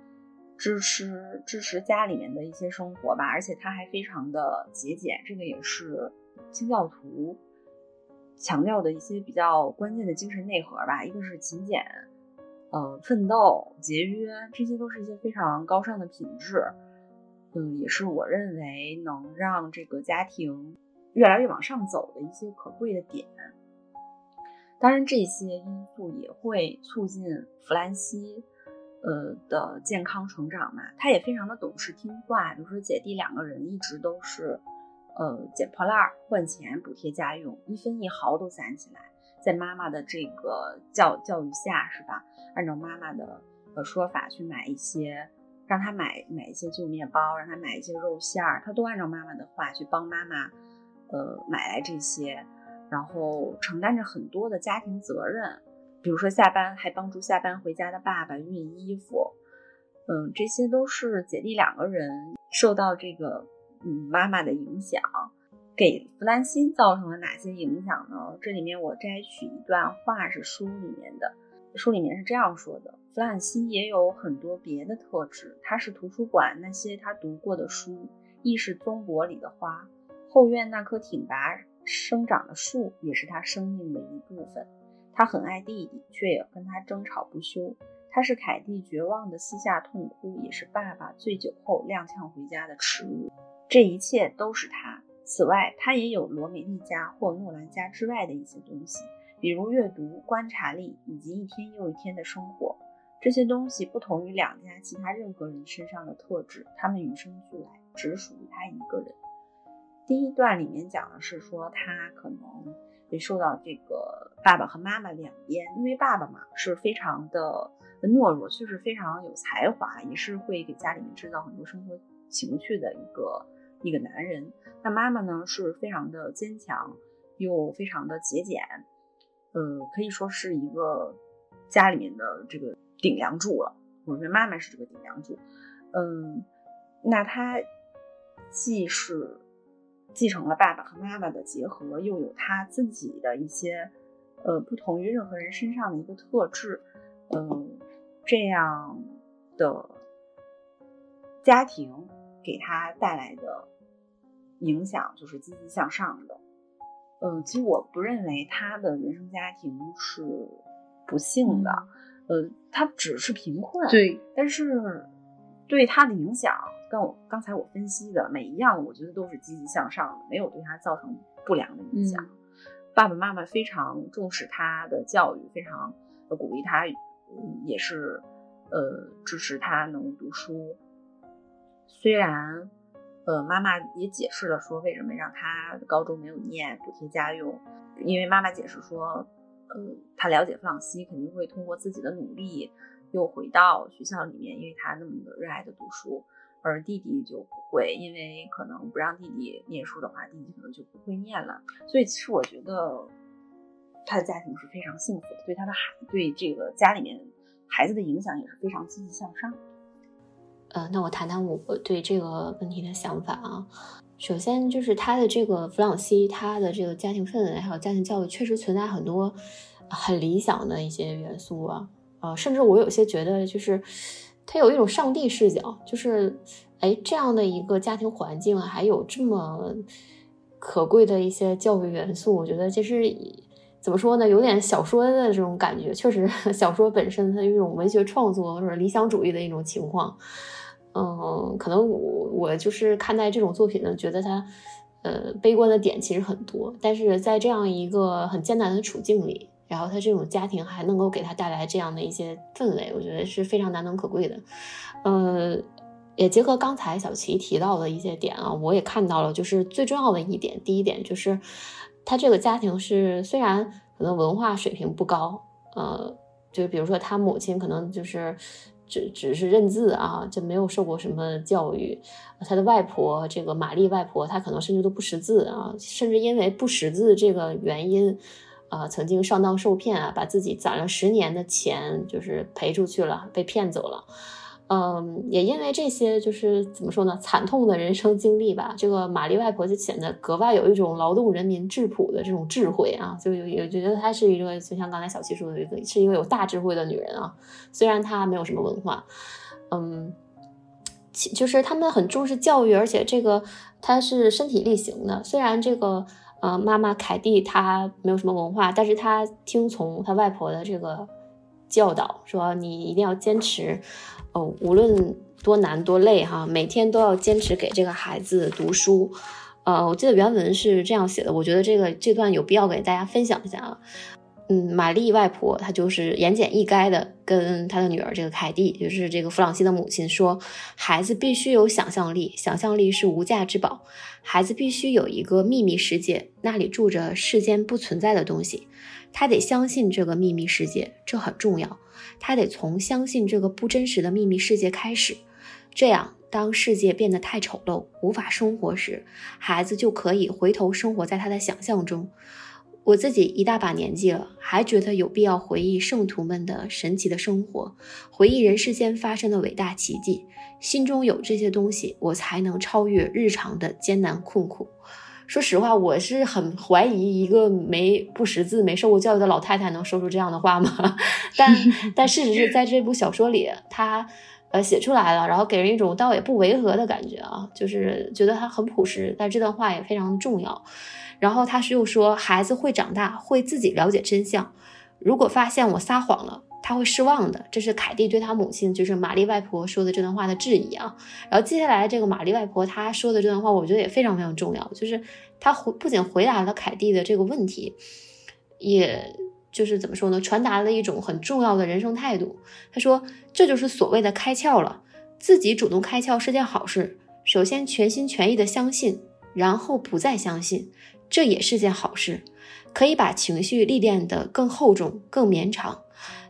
支持支持家里面的一些生活吧。而且她还非常的节俭，这个也是清教徒。强调的一些比较关键的精神内核吧，一个是勤俭，呃，奋斗、节约，这些都是一些非常高尚的品质，嗯，也是我认为能让这个家庭越来越往上走的一些可贵的点。当然，这些因素也会促进弗兰西，呃的健康成长嘛。他也非常的懂事听话，比如说姐弟两个人一直都是。呃，捡破烂换钱补贴家用，一分一毫都攒起来，在妈妈的这个教教育下，是吧？按照妈妈的呃说法去买一些，让他买买一些旧面包，让他买一些肉馅儿，他都按照妈妈的话去帮妈妈，呃，买来这些，然后承担着很多的家庭责任，比如说下班还帮助下班回家的爸爸熨衣服，嗯，这些都是姐弟两个人受到这个。嗯，妈妈的影响给弗兰西造成了哪些影响呢？这里面我摘取一段话是书里面的，书里面是这样说的：弗兰西也有很多别的特质，他是图书馆那些他读过的书，亦是宗伯里的花，后院那棵挺拔生长的树也是他生命的一部分。他很爱弟弟，却也跟他争吵不休。他是凯蒂绝望的膝下痛哭，也是爸爸醉酒后踉跄回家的耻辱。这一切都是他。此外，他也有罗美丽家或诺兰家之外的一些东西，比如阅读、观察力以及一天又一天的生活。这些东西不同于两家其他任何人身上的特质，他们与生俱来，只属于他一个人。第一段里面讲的是说，他可能会受到这个爸爸和妈妈两边，因为爸爸嘛是非常的懦弱，却是非常有才华，也是会给家里面制造很多生活情趣的一个。一个男人，那妈妈呢是非常的坚强，又非常的节俭，呃，可以说是一个家里面的这个顶梁柱了。我觉得妈妈是这个顶梁柱，嗯，那他既是继承了爸爸和妈妈的结合，又有他自己的一些呃不同于任何人身上的一个特质，嗯，这样的家庭给他带来的。影响就是积极向上的，嗯，其实我不认为他的原生家庭是不幸的，呃，他只是贫困，对，但是对他的影响，跟我刚才我分析的每一样，我觉得都是积极向上的，没有对他造成不良的影响。爸爸妈妈非常重视他的教育，非常鼓励他，也是呃支持他能读书，虽然。呃，妈妈也解释了说为什么让他高中没有念补贴家用，因为妈妈解释说，呃，他了解弗朗西肯定会通过自己的努力又回到学校里面，因为他那么的热爱的读书，而弟弟就不会，因为可能不让弟弟念书的话，弟弟可能就不会念了。所以其实我觉得他的家庭是非常幸福的，对他的孩，对这个家里面孩子的影响也是非常积极向上。呃，那我谈谈我对这个问题的想法啊。首先就是他的这个弗朗西，他的这个家庭氛围还有家庭教育，确实存在很多很理想的一些元素啊。呃，甚至我有些觉得，就是他有一种上帝视角，就是哎，这样的一个家庭环境还有这么可贵的一些教育元素。我觉得这是怎么说呢？有点小说的这种感觉。确实，小说本身它有一种文学创作或者理想主义的一种情况。嗯，可能我我就是看待这种作品呢，觉得他呃悲观的点其实很多。但是在这样一个很艰难的处境里，然后他这种家庭还能够给他带来这样的一些氛围，我觉得是非常难能可贵的。呃。也结合刚才小齐提到的一些点啊，我也看到了，就是最重要的一点，第一点就是，他这个家庭是虽然可能文化水平不高，呃，就比如说他母亲可能就是只只是认字啊，就没有受过什么教育，他的外婆这个玛丽外婆，她可能甚至都不识字啊，甚至因为不识字这个原因，啊，曾经上当受骗啊，把自己攒了十年的钱就是赔出去了，被骗走了。嗯，也因为这些，就是怎么说呢，惨痛的人生经历吧。这个玛丽外婆就显得格外有一种劳动人民质朴的这种智慧啊，就有也觉得她是一个，就像刚才小七说的，一个是一个有大智慧的女人啊。虽然她没有什么文化，嗯，其就是他们很重视教育，而且这个她是身体力行的。虽然这个呃妈妈凯蒂她没有什么文化，但是她听从她外婆的这个教导，说你一定要坚持。哦，无论多难多累哈，每天都要坚持给这个孩子读书。呃，我记得原文是这样写的，我觉得这个这段有必要给大家分享一下啊。嗯，玛丽外婆她就是言简意赅的跟她的女儿这个凯蒂，就是这个弗朗西的母亲说，孩子必须有想象力，想象力是无价之宝。孩子必须有一个秘密世界，那里住着世间不存在的东西，他得相信这个秘密世界，这很重要。他得从相信这个不真实的秘密世界开始，这样，当世界变得太丑陋，无法生活时，孩子就可以回头生活在他的想象中。我自己一大把年纪了，还觉得有必要回忆圣徒们的神奇的生活，回忆人世间发生的伟大奇迹。心中有这些东西，我才能超越日常的艰难困苦。说实话，我是很怀疑一个没不识字、没受过教育的老太太能说出这样的话吗？但 但事实是在这部小说里，他呃写出来了，然后给人一种倒也不违和的感觉啊，就是觉得他很朴实，但这段话也非常重要。然后他是又说，孩子会长大，会自己了解真相。如果发现我撒谎了。他会失望的，这是凯蒂对他母亲，就是玛丽外婆说的这段话的质疑啊。然后接下来这个玛丽外婆她说的这段话，我觉得也非常非常重要，就是她回不仅回答了凯蒂的这个问题，也就是怎么说呢，传达了一种很重要的人生态度。她说，这就是所谓的开窍了，自己主动开窍是件好事。首先全心全意的相信，然后不再相信，这也是件好事，可以把情绪历练得更厚重、更绵长。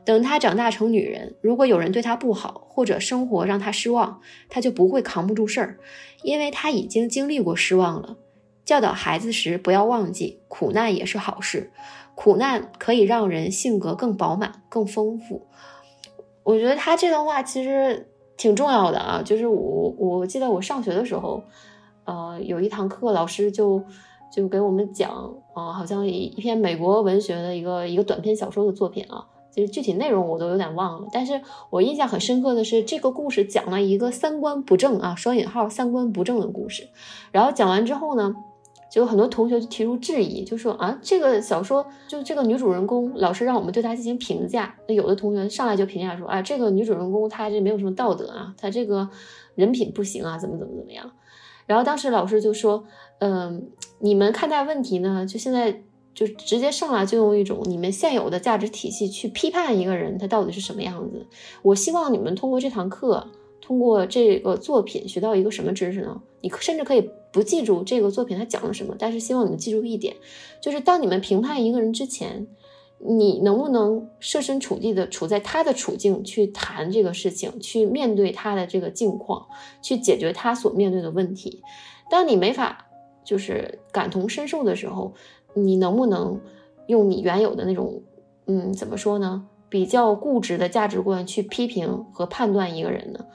等她长大成女人，如果有人对她不好，或者生活让她失望，她就不会扛不住事儿，因为她已经经历过失望了。教导孩子时，不要忘记，苦难也是好事，苦难可以让人性格更饱满、更丰富。我觉得他这段话其实挺重要的啊，就是我我记得我上学的时候，呃，有一堂课，老师就就给我们讲，啊，好像一一篇美国文学的一个一个短篇小说的作品啊。其实具体内容我都有点忘了，但是我印象很深刻的是这个故事讲了一个三观不正啊，双引号三观不正的故事。然后讲完之后呢，就有很多同学就提出质疑，就说啊，这个小说就这个女主人公，老师让我们对她进行评价。那有的同学上来就评价说啊，这个女主人公她这没有什么道德啊，她这个人品不行啊，怎么怎么怎么样。然后当时老师就说，嗯，你们看待问题呢，就现在。就直接上来就用一种你们现有的价值体系去批判一个人，他到底是什么样子。我希望你们通过这堂课，通过这个作品学到一个什么知识呢？你甚至可以不记住这个作品它讲了什么，但是希望你们记住一点，就是当你们评判一个人之前，你能不能设身处地的处在他的处境去谈这个事情，去面对他的这个境况，去解决他所面对的问题。当你没法就是感同身受的时候。你能不能用你原有的那种，嗯，怎么说呢？比较固执的价值观去批评和判断一个人呢？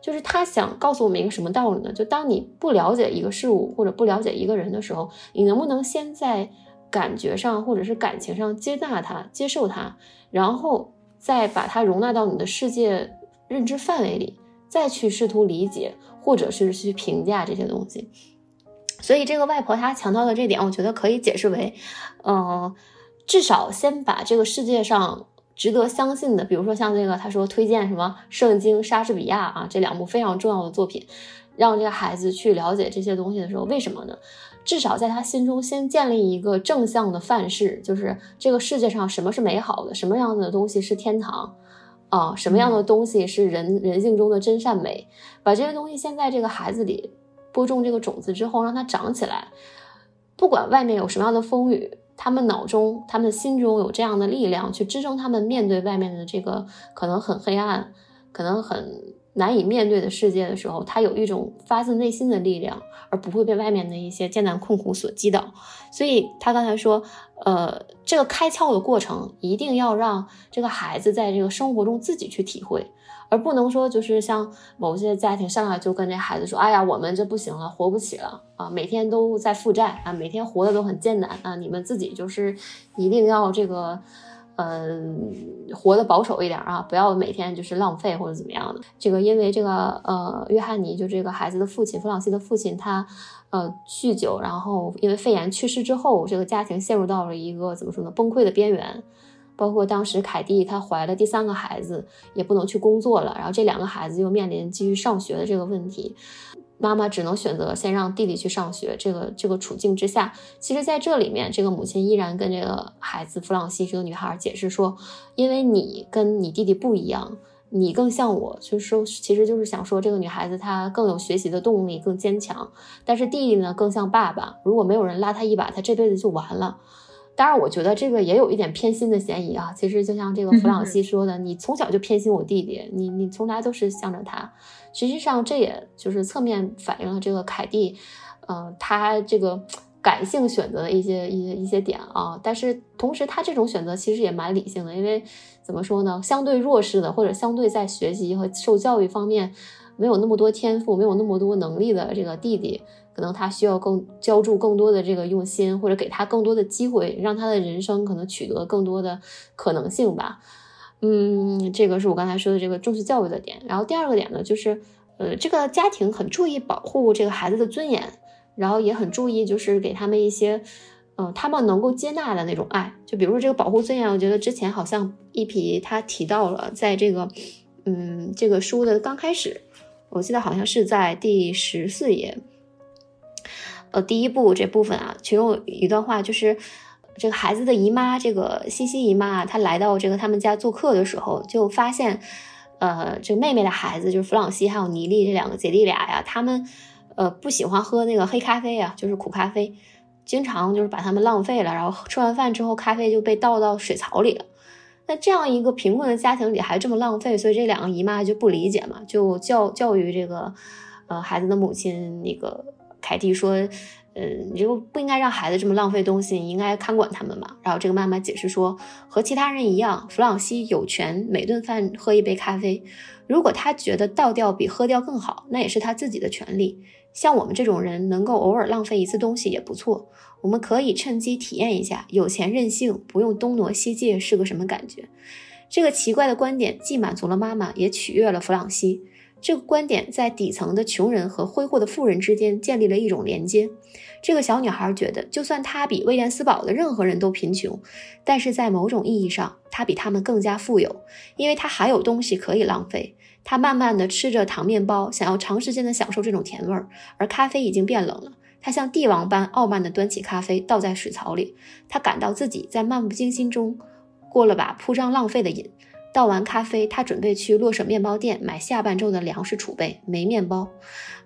就是他想告诉我们一个什么道理呢？就当你不了解一个事物或者不了解一个人的时候，你能不能先在感觉上或者是感情上接纳他、接受他，然后再把他容纳到你的世界认知范围里，再去试图理解或者是去评价这些东西？所以这个外婆她强调的这点，我觉得可以解释为，嗯，至少先把这个世界上值得相信的，比如说像这个，他说推荐什么《圣经》《莎士比亚》啊这两部非常重要的作品，让这个孩子去了解这些东西的时候，为什么呢？至少在他心中先建立一个正向的范式，就是这个世界上什么是美好的，什么样的东西是天堂，啊，什么样的东西是人人性中的真善美，把这些东西先在这个孩子里。播种这个种子之后，让它长起来。不管外面有什么样的风雨，他们脑中、他们心中有这样的力量去支撑他们面对外面的这个可能很黑暗、可能很难以面对的世界的时候，他有一种发自内心的力量，而不会被外面的一些艰难困苦所击倒。所以他刚才说，呃，这个开窍的过程一定要让这个孩子在这个生活中自己去体会。而不能说就是像某些家庭上来就跟这孩子说，哎呀，我们这不行了，活不起了啊，每天都在负债啊，每天活的都很艰难啊，你们自己就是一定要这个，嗯，活得保守一点啊，不要每天就是浪费或者怎么样的。这个因为这个呃，约翰尼就这个孩子的父亲弗朗西的父亲，他呃酗酒，然后因为肺炎去世之后，这个家庭陷入到了一个怎么说呢，崩溃的边缘。包括当时凯蒂她怀了第三个孩子，也不能去工作了，然后这两个孩子又面临继续上学的这个问题，妈妈只能选择先让弟弟去上学。这个这个处境之下，其实在这里面，这个母亲依然跟这个孩子弗朗西这个女孩解释说，因为你跟你弟弟不一样，你更像我，就是说，其实就是想说这个女孩子她更有学习的动力，更坚强，但是弟弟呢更像爸爸，如果没有人拉他一把，他这辈子就完了。当然，我觉得这个也有一点偏心的嫌疑啊。其实就像这个弗朗 西说的，你从小就偏心我弟弟，你你从来都是向着他。实际上，这也就是侧面反映了这个凯蒂，呃，他这个感性选择的一些一些一些点啊。但是同时，他这种选择其实也蛮理性的，因为怎么说呢，相对弱势的或者相对在学习和受教育方面没有那么多天赋、没有那么多能力的这个弟弟。可能他需要更浇筑更多的这个用心，或者给他更多的机会，让他的人生可能取得更多的可能性吧。嗯，这个是我刚才说的这个重视教育的点。然后第二个点呢，就是呃，这个家庭很注意保护这个孩子的尊严，然后也很注意就是给他们一些嗯他们能够接纳的那种爱。就比如说这个保护尊严，我觉得之前好像一皮他提到了，在这个嗯这个书的刚开始，我记得好像是在第十四页。呃，第一部这部分啊，其中有一段话，就是这个孩子的姨妈，这个西西姨妈，她来到这个他们家做客的时候，就发现，呃，这个妹妹的孩子，就是弗朗西还有尼利这两个姐弟俩呀，他们呃不喜欢喝那个黑咖啡啊，就是苦咖啡，经常就是把他们浪费了，然后吃完饭之后，咖啡就被倒到水槽里了。那这样一个贫困的家庭里还这么浪费，所以这两个姨妈就不理解嘛，就教教育这个呃孩子的母亲那个。凯蒂说：“嗯，你就不应该让孩子这么浪费东西，你应该看管他们嘛。”然后这个妈妈解释说：“和其他人一样，弗朗西有权每顿饭喝一杯咖啡。如果他觉得倒掉比喝掉更好，那也是他自己的权利。像我们这种人，能够偶尔浪费一次东西也不错。我们可以趁机体验一下有钱任性、不用东挪西借是个什么感觉。”这个奇怪的观点既满足了妈妈，也取悦了弗朗西。这个观点在底层的穷人和挥霍的富人之间建立了一种连接。这个小女孩觉得，就算她比威廉斯堡的任何人都贫穷，但是在某种意义上，她比他们更加富有，因为她还有东西可以浪费。她慢慢地吃着糖面包，想要长时间地享受这种甜味儿。而咖啡已经变冷了，她像帝王般傲慢地端起咖啡，倒在水槽里。她感到自己在漫不经心中过了把铺张浪费的瘾。倒完咖啡，他准备去洛舍面包店买下半周的粮食储备。没面包，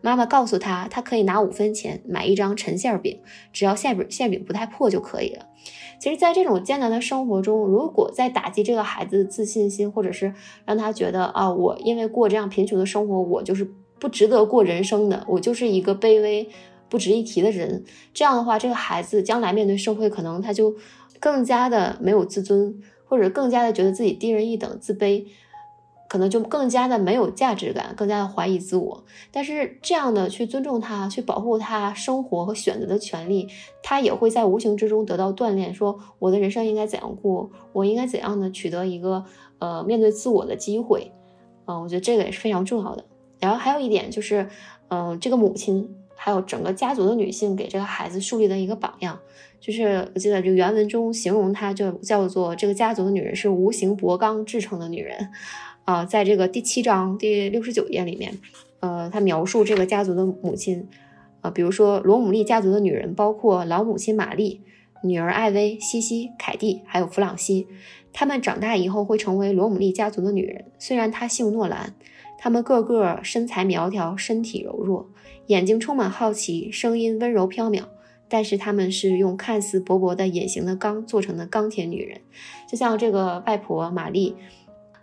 妈妈告诉他，他可以拿五分钱买一张陈馅饼，只要馅饼馅饼不太破就可以了。其实，在这种艰难的生活中，如果在打击这个孩子的自信心，或者是让他觉得啊，我因为过这样贫穷的生活，我就是不值得过人生的，我就是一个卑微不值一提的人。这样的话，这个孩子将来面对社会，可能他就更加的没有自尊。或者更加的觉得自己低人一等、自卑，可能就更加的没有价值感，更加的怀疑自我。但是这样的去尊重他、去保护他生活和选择的权利，他也会在无形之中得到锻炼。说我的人生应该怎样过？我应该怎样的取得一个呃面对自我的机会？嗯，我觉得这个也是非常重要的。然后还有一点就是，嗯，这个母亲还有整个家族的女性给这个孩子树立的一个榜样。就是我记得这个原文中形容她就叫做这个家族的女人是无形薄钢制成的女人，啊，在这个第七章第六十九页里面，呃，他描述这个家族的母亲，啊，比如说罗姆利家族的女人包括老母亲玛丽、女儿艾薇、西西、凯蒂，还有弗朗西，她们长大以后会成为罗姆利家族的女人。虽然她姓诺兰，她们个个身材苗条，身体柔弱，眼睛充满好奇，声音温柔飘渺。但是他们是用看似薄薄的隐形的钢做成的钢铁女人，就像这个外婆玛丽，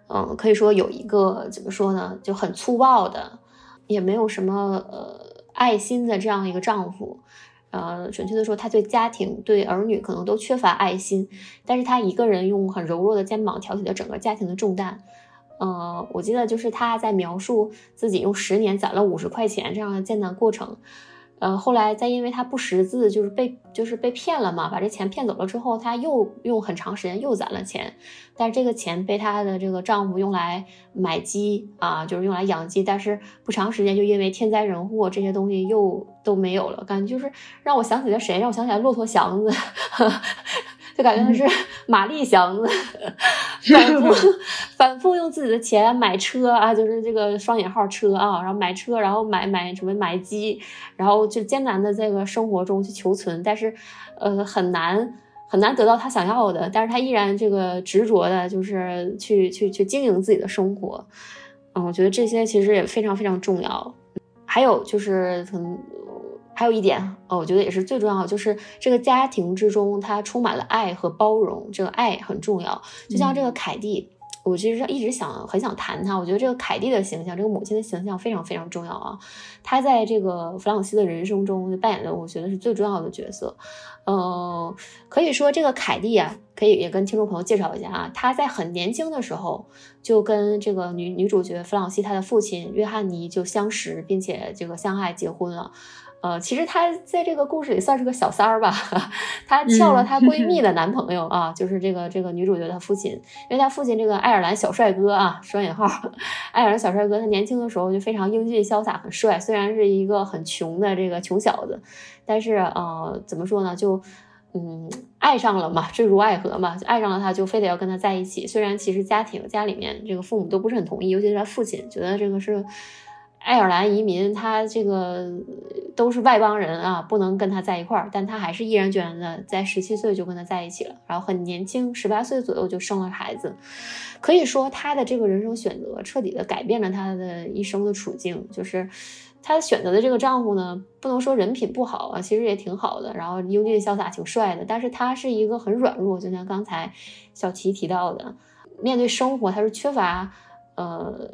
嗯，可以说有一个怎么说呢，就很粗暴的，也没有什么呃爱心的这样一个丈夫，呃，准确的说，他对家庭对儿女可能都缺乏爱心，但是他一个人用很柔弱的肩膀挑起了整个家庭的重担，呃，我记得就是他在描述自己用十年攒了五十块钱这样的艰难过程。呃，后来再因为他不识字，就是被就是被骗了嘛，把这钱骗走了之后，他又用很长时间又攒了钱，但是这个钱被他的这个丈夫用来买鸡啊，就是用来养鸡，但是不长时间就因为天灾人祸这些东西又都没有了，感觉就是让我想起了谁，让我想起来骆驼祥子。就感觉他是 玛丽祥子，反复反复用自己的钱买车啊，就是这个双引号车啊，然后买车，然后买买什么买鸡，然后就艰难的这个生活中去求存，但是呃很难很难得到他想要的，但是他依然这个执着的，就是去去去经营自己的生活，嗯，我觉得这些其实也非常非常重要，还有就是很。还有一点，哦，我觉得也是最重要，就是这个家庭之中，它充满了爱和包容，这个爱很重要。就像这个凯蒂，我其实一直想很想谈她，我觉得这个凯蒂的形象，这个母亲的形象非常非常重要啊。她在这个弗朗西的人生中扮演的，我觉得是最重要的角色。呃，可以说这个凯蒂啊，可以也跟听众朋友介绍一下啊，她在很年轻的时候就跟这个女女主角弗朗西她的父亲约翰尼就相识，并且这个相爱结婚了。呃，其实她在这个故事里算是个小三儿吧，她撬了她闺蜜的男朋友啊，就是这个这个女主角她父亲，因为她父亲这个爱尔兰小帅哥啊，双引号，爱尔兰小帅哥，他年轻的时候就非常英俊潇洒，很帅，虽然是一个很穷的这个穷小子，但是呃，怎么说呢，就嗯爱上了嘛，坠入爱河嘛，爱上了他就非得要跟他在一起，虽然其实家庭家里面这个父母都不是很同意，尤其是他父亲觉得这个是。爱尔兰移民，他这个都是外邦人啊，不能跟他在一块儿，但他还是毅然决然的在十七岁就跟他在一起了，然后很年轻，十八岁左右就生了孩子，可以说他的这个人生选择彻底的改变了他的一生的处境。就是他选择的这个丈夫呢，不能说人品不好啊，其实也挺好的，然后英俊潇洒，挺帅的，但是他是一个很软弱，就像刚才小齐提到的，面对生活他是缺乏呃。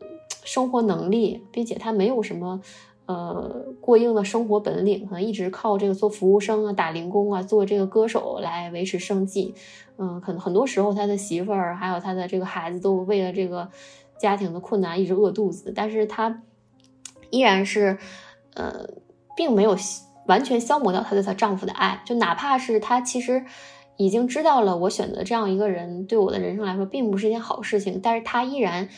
生活能力，并且他没有什么，呃，过硬的生活本领，可能一直靠这个做服务生啊、打零工啊、做这个歌手来维持生计。嗯，可能很多时候他的媳妇儿还有他的这个孩子都为了这个家庭的困难一直饿肚子，但是他依然是，呃，并没有完全消磨掉他对他丈夫的爱。就哪怕是他其实已经知道了我选择这样一个人对我的人生来说并不是一件好事情，但是他依然。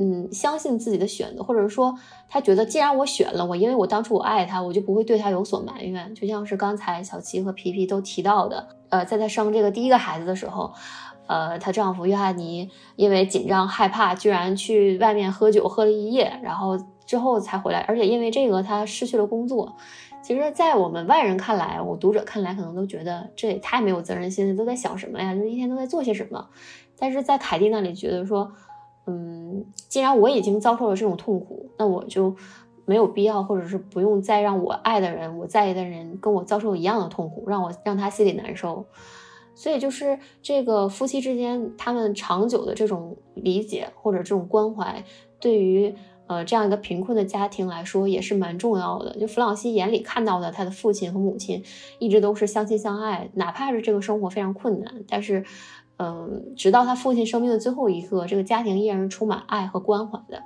嗯，相信自己的选择，或者说他觉得，既然我选了我，因为我当初我爱他，我就不会对他有所埋怨。就像是刚才小七和皮皮都提到的，呃，在她生这个第一个孩子的时候，呃，她丈夫约翰尼因为紧张害怕，居然去外面喝酒喝了一夜，然后之后才回来，而且因为这个他失去了工作。其实，在我们外人看来，我读者看来可能都觉得这也太没有责任心了，都在想什么呀？就一天都在做些什么？但是在凯蒂那里觉得说。嗯，既然我已经遭受了这种痛苦，那我就没有必要，或者是不用再让我爱的人、我在意的人跟我遭受一样的痛苦，让我让他心里难受。所以，就是这个夫妻之间，他们长久的这种理解或者这种关怀，对于呃这样一个贫困的家庭来说，也是蛮重要的。就弗朗西眼里看到的，他的父亲和母亲一直都是相亲相爱，哪怕是这个生活非常困难，但是。嗯，直到他父亲生命的最后一刻，这个家庭依然是充满爱和关怀的。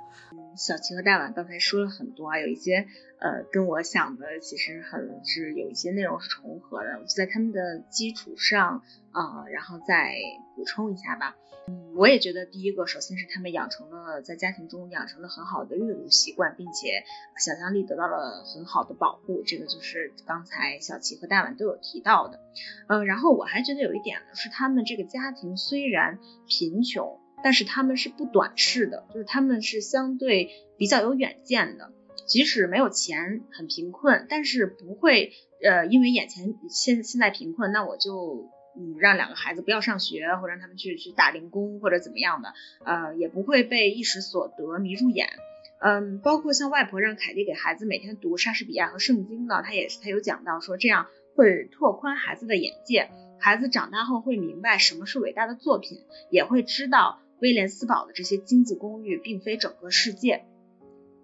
小齐和大碗刚才说了很多啊，有一些呃跟我想的其实很是有一些内容是重合的，我就在他们的基础上啊，然后再补充一下吧。嗯，我也觉得第一个，首先是他们养成了在家庭中养成了很好的阅读习惯，并且想象力得到了很好的保护，这个就是刚才小齐和大碗都有提到的。嗯，然后我还觉得有一点呢，是他们这个家庭虽然贫穷。但是他们是不短视的，就是他们是相对比较有远见的，即使没有钱，很贫困，但是不会呃因为眼前现现在贫困，那我就嗯让两个孩子不要上学，或者让他们去去打零工或者怎么样的，呃也不会被一时所得迷住眼，嗯，包括像外婆让凯蒂给孩子每天读莎士比亚和圣经呢，他也是他有讲到说这样会拓宽孩子的眼界，孩子长大后会明白什么是伟大的作品，也会知道。威廉斯堡的这些经济公寓并非整个世界，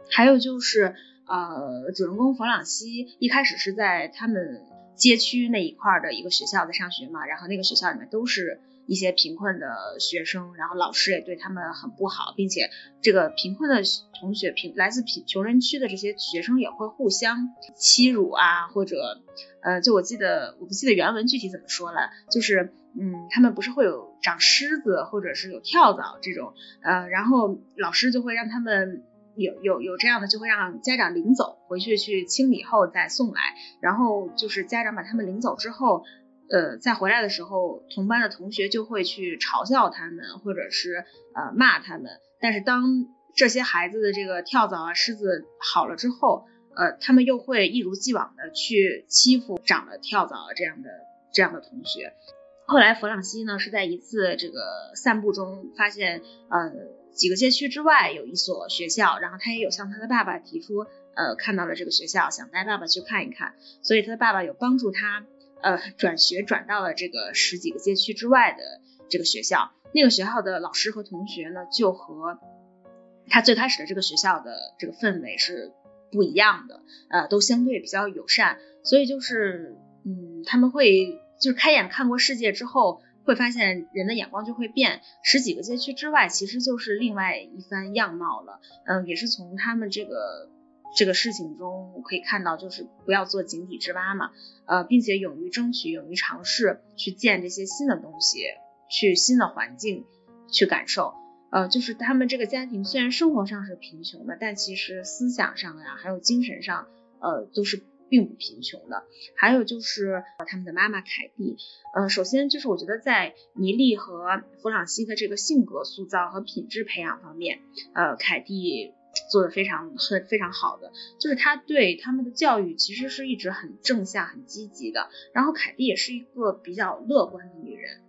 还有就是，呃，主人公弗朗西一开始是在他们街区那一块的一个学校在上学嘛，然后那个学校里面都是一些贫困的学生，然后老师也对他们很不好，并且这个贫困的同学贫来自贫穷人区的这些学生也会互相欺辱啊，或者，呃，就我记得我不记得原文具体怎么说了，就是。嗯，他们不是会有长虱子或者是有跳蚤这种，呃，然后老师就会让他们有有有这样的，就会让家长领走回去去清理后再送来，然后就是家长把他们领走之后，呃，再回来的时候，同班的同学就会去嘲笑他们或者是呃骂他们，但是当这些孩子的这个跳蚤啊虱子好了之后，呃，他们又会一如既往的去欺负长了跳蚤这样的这样的同学。后来弗朗西呢是在一次这个散步中发现，呃，几个街区之外有一所学校，然后他也有向他的爸爸提出，呃，看到了这个学校，想带爸爸去看一看，所以他的爸爸有帮助他，呃，转学转到了这个十几个街区之外的这个学校。那个学校的老师和同学呢，就和他最开始的这个学校的这个氛围是不一样的，呃，都相对比较友善，所以就是，嗯，他们会。就是开眼看过世界之后，会发现人的眼光就会变。十几个街区之外，其实就是另外一番样貌了。嗯，也是从他们这个这个事情中可以看到，就是不要做井底之蛙嘛。呃，并且勇于争取，勇于尝试，去见这些新的东西，去新的环境去感受。呃，就是他们这个家庭虽然生活上是贫穷的，但其实思想上呀，还有精神上，呃，都是。并不贫穷的，还有就是他们的妈妈凯蒂，呃，首先就是我觉得在尼利和弗朗西的这个性格塑造和品质培养方面，呃，凯蒂做的非常很非常好的，就是他对他们的教育其实是一直很正向、很积极的。然后凯蒂也是一个比较乐观的女人，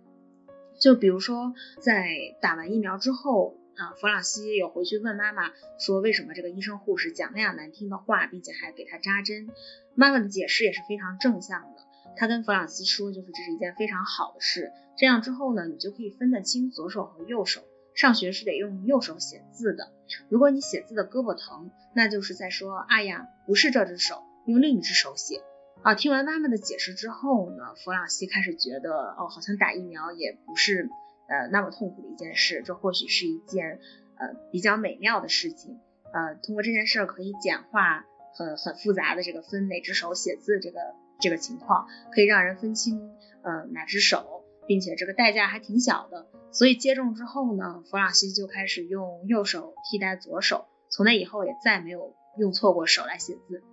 就比如说在打完疫苗之后。啊，弗朗西有回去问妈妈说，为什么这个医生护士讲那样难听的话，并且还给他扎针？妈妈的解释也是非常正向的。她跟弗朗西说，就是这是一件非常好的事。这样之后呢，你就可以分得清左手和右手。上学是得用右手写字的。如果你写字的胳膊疼，那就是在说，哎呀，不是这只手，用另一只手写。啊，听完妈妈的解释之后呢，弗朗西开始觉得，哦，好像打疫苗也不是。呃，那么痛苦的一件事，这或许是一件呃比较美妙的事情。呃，通过这件事可以简化很很复杂的这个分哪只手写字这个这个情况，可以让人分清呃哪只手，并且这个代价还挺小的。所以接种之后呢，弗朗西斯就开始用右手替代左手，从那以后也再没有用错过手来写字。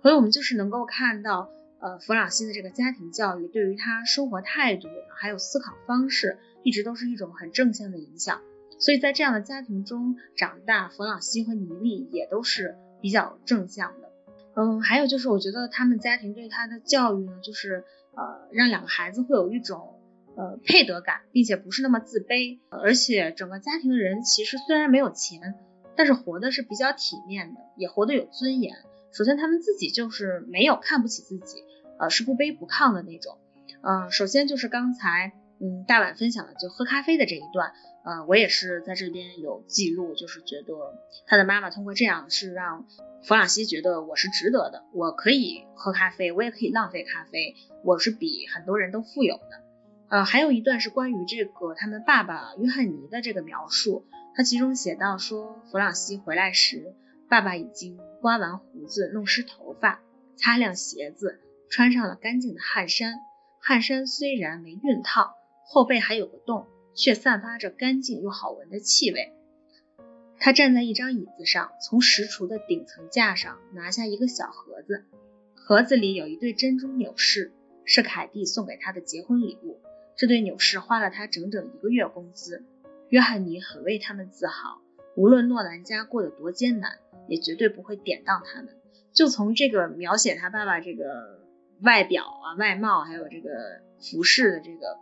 所以我们就是能够看到，呃，弗朗西的这个家庭教育对于他生活态度还有思考方式。一直都是一种很正向的影响，所以在这样的家庭中长大，弗朗西和尼利也都是比较正向的。嗯，还有就是我觉得他们家庭对他的教育呢，就是呃让两个孩子会有一种呃配得感，并且不是那么自卑，而且整个家庭的人其实虽然没有钱，但是活的是比较体面的，也活得有尊严。首先他们自己就是没有看不起自己，呃是不卑不亢的那种。嗯，首先就是刚才。嗯，大碗分享的就喝咖啡的这一段，呃，我也是在这边有记录，就是觉得他的妈妈通过这样是让弗朗西觉得我是值得的，我可以喝咖啡，我也可以浪费咖啡，我是比很多人都富有的。呃，还有一段是关于这个他们爸爸约翰尼的这个描述，他其中写到说，弗朗西回来时，爸爸已经刮完胡子，弄湿头发，擦亮鞋子，穿上了干净的汗衫。汗衫虽然没熨烫，后背还有个洞，却散发着干净又好闻的气味。他站在一张椅子上，从石橱的顶层架上拿下一个小盒子，盒子里有一对珍珠纽饰，是凯蒂送给他的结婚礼物。这对纽饰花了他整整一个月工资。约翰尼很为他们自豪，无论诺兰家过得多艰难，也绝对不会典当他们。就从这个描写他爸爸这个外表啊、外貌，还有这个服饰的这个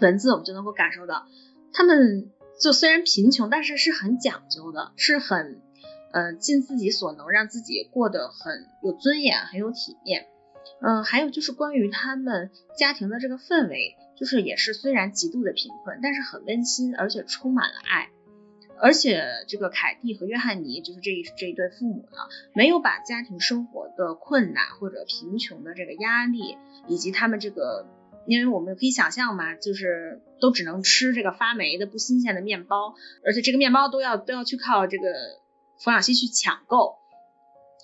文字，我们就能够感受到，他们就虽然贫穷，但是是很讲究的，是很呃尽自己所能让自己过得很有尊严、很有体面。嗯，还有就是关于他们家庭的这个氛围。就是也是虽然极度的贫困，但是很温馨，而且充满了爱。而且这个凯蒂和约翰尼就是这一这一对父母呢，没有把家庭生活的困难或者贫穷的这个压力，以及他们这个，因为我们可以想象嘛，就是都只能吃这个发霉的不新鲜的面包，而且这个面包都要都要去靠这个弗朗西去抢购，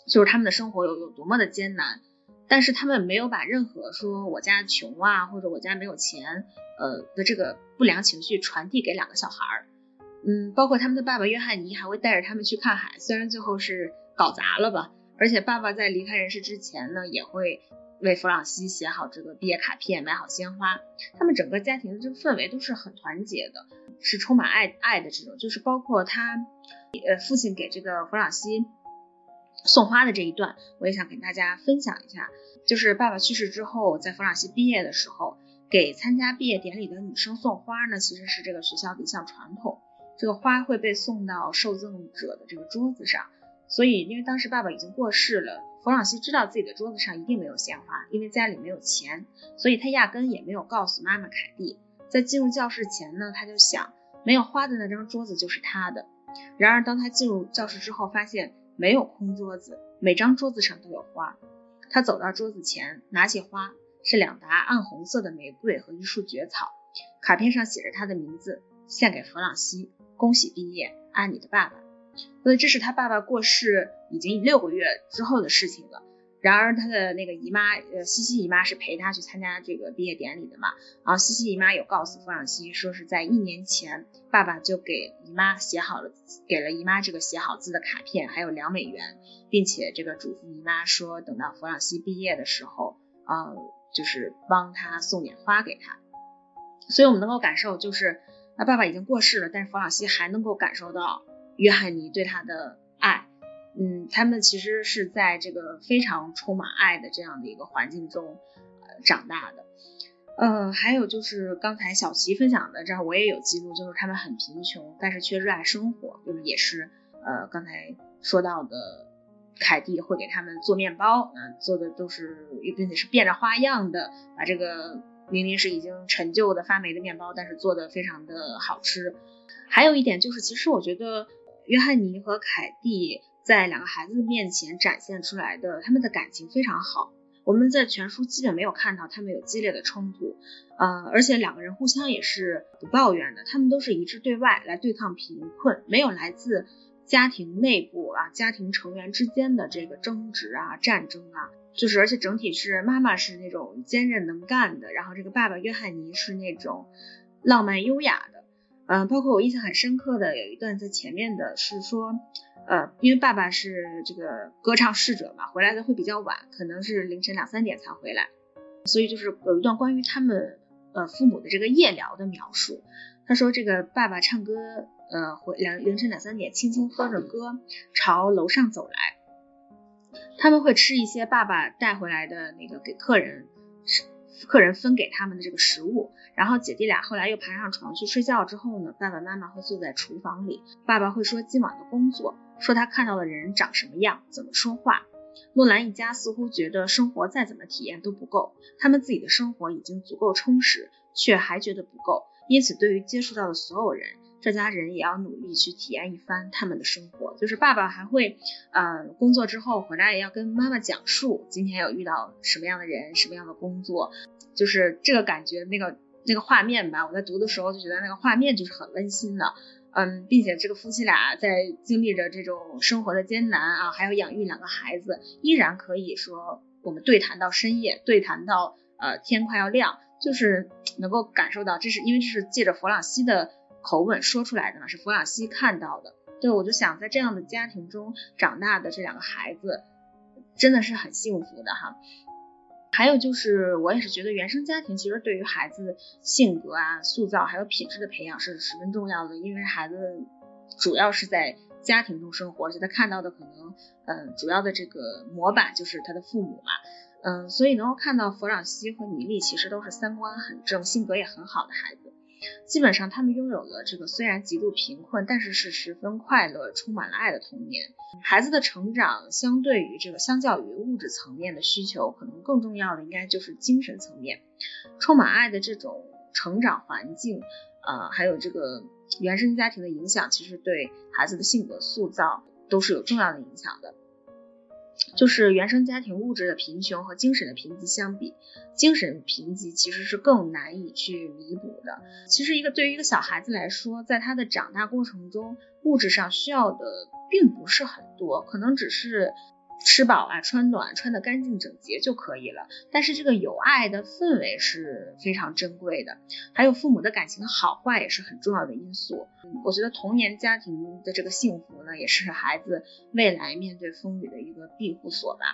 就是他们的生活有有多么的艰难。但是他们没有把任何说我家穷啊，或者我家没有钱，呃的这个不良情绪传递给两个小孩儿。嗯，包括他们的爸爸约翰尼还会带着他们去看海，虽然最后是搞砸了吧。而且爸爸在离开人世之前呢，也会为弗朗西写好这个毕业卡片，买好鲜花。他们整个家庭的这个氛围都是很团结的，是充满爱爱的这种。就是包括他，呃，父亲给这个弗朗西。送花的这一段，我也想跟大家分享一下。就是爸爸去世之后，在弗朗西毕业的时候，给参加毕业典礼的女生送花呢，其实是这个学校的一项传统。这个花会被送到受赠者的这个桌子上。所以，因为当时爸爸已经过世了，弗朗西知道自己的桌子上一定没有鲜花，因为家里没有钱，所以他压根也没有告诉妈妈凯蒂。在进入教室前呢，他就想，没有花的那张桌子就是他的。然而，当他进入教室之后，发现。没有空桌子，每张桌子上都有花。他走到桌子前，拿起花，是两沓暗红色的玫瑰和一束蕨草。卡片上写着他的名字，献给弗朗西，恭喜毕业，爱你的爸爸。所以这是他爸爸过世已经六个月之后的事情了。然而他的那个姨妈，呃，西西姨妈是陪他去参加这个毕业典礼的嘛。然后西西姨妈有告诉弗朗西，说是在一年前，爸爸就给姨妈写好了，给了姨妈这个写好字的卡片，还有两美元，并且这个嘱咐姨妈说，等到弗朗西毕业的时候，啊，就是帮他送点花给他。所以我们能够感受，就是他爸爸已经过世了，但是弗朗西还能够感受到约翰尼对他的爱。嗯，他们其实是在这个非常充满爱的这样的一个环境中呃长大的。呃，还有就是刚才小齐分享的，这儿我也有记录，就是他们很贫穷，但是却热爱生活，就是也是呃刚才说到的，凯蒂会给他们做面包，嗯，做的都是并且是变着花样的，把这个明明是已经陈旧的发霉的面包，但是做的非常的好吃。还有一点就是，其实我觉得约翰尼和凯蒂。在两个孩子面前展现出来的他们的感情非常好，我们在全书基本没有看到他们有激烈的冲突，呃，而且两个人互相也是不抱怨的，他们都是一致对外来对抗贫困，没有来自家庭内部啊家庭成员之间的这个争执啊战争啊，就是而且整体是妈妈是那种坚韧能干的，然后这个爸爸约翰尼是那种浪漫优雅的，嗯，包括我印象很深刻的有一段在前面的是说。呃，因为爸爸是这个歌唱侍者嘛，回来的会比较晚，可能是凌晨两三点才回来，所以就是有一段关于他们呃父母的这个夜聊的描述。他说这个爸爸唱歌，呃，回两凌晨两三点，轻轻哼着歌朝楼上走来，他们会吃一些爸爸带回来的那个给客人。客人分给他们的这个食物，然后姐弟俩后来又爬上床去睡觉之后呢，爸爸妈妈会坐在厨房里，爸爸会说今晚的工作，说他看到的人长什么样，怎么说话。诺兰一家似乎觉得生活再怎么体验都不够，他们自己的生活已经足够充实，却还觉得不够，因此对于接触到的所有人。这家人也要努力去体验一番他们的生活，就是爸爸还会，呃，工作之后回来也要跟妈妈讲述今天有遇到什么样的人，什么样的工作，就是这个感觉，那个那个画面吧。我在读的时候就觉得那个画面就是很温馨的，嗯，并且这个夫妻俩在经历着这种生活的艰难啊，还有养育两个孩子，依然可以说我们对谈到深夜，对谈到呃天快要亮，就是能够感受到，这是因为这是借着弗朗西的口吻说出来的呢，是弗朗西看到的。对，我就想在这样的家庭中长大的这两个孩子，真的是很幸福的哈。还有就是，我也是觉得原生家庭其实对于孩子性格啊塑造还有品质的培养是十分重要的，因为孩子主要是在家庭中生活，而且他看到的可能，嗯，主要的这个模板就是他的父母嘛，嗯，所以能够看到弗朗西和米莉其实都是三观很正、性格也很好的孩子。基本上，他们拥有了这个虽然极度贫困，但是是十分快乐、充满了爱的童年。孩子的成长，相对于这个，相较于物质层面的需求，可能更重要的应该就是精神层面，充满爱的这种成长环境，呃，还有这个原生家庭的影响，其实对孩子的性格塑造都是有重要的影响的。就是原生家庭物质的贫穷和精神的贫瘠相比，精神贫瘠其实是更难以去弥补的。其实一个对于一个小孩子来说，在他的长大过程中，物质上需要的并不是很多，可能只是。吃饱啊，穿暖，穿得干净整洁就可以了。但是这个有爱的氛围是非常珍贵的，还有父母的感情好坏也是很重要的因素。我觉得童年家庭的这个幸福呢，也是孩子未来面对风雨的一个庇护所吧。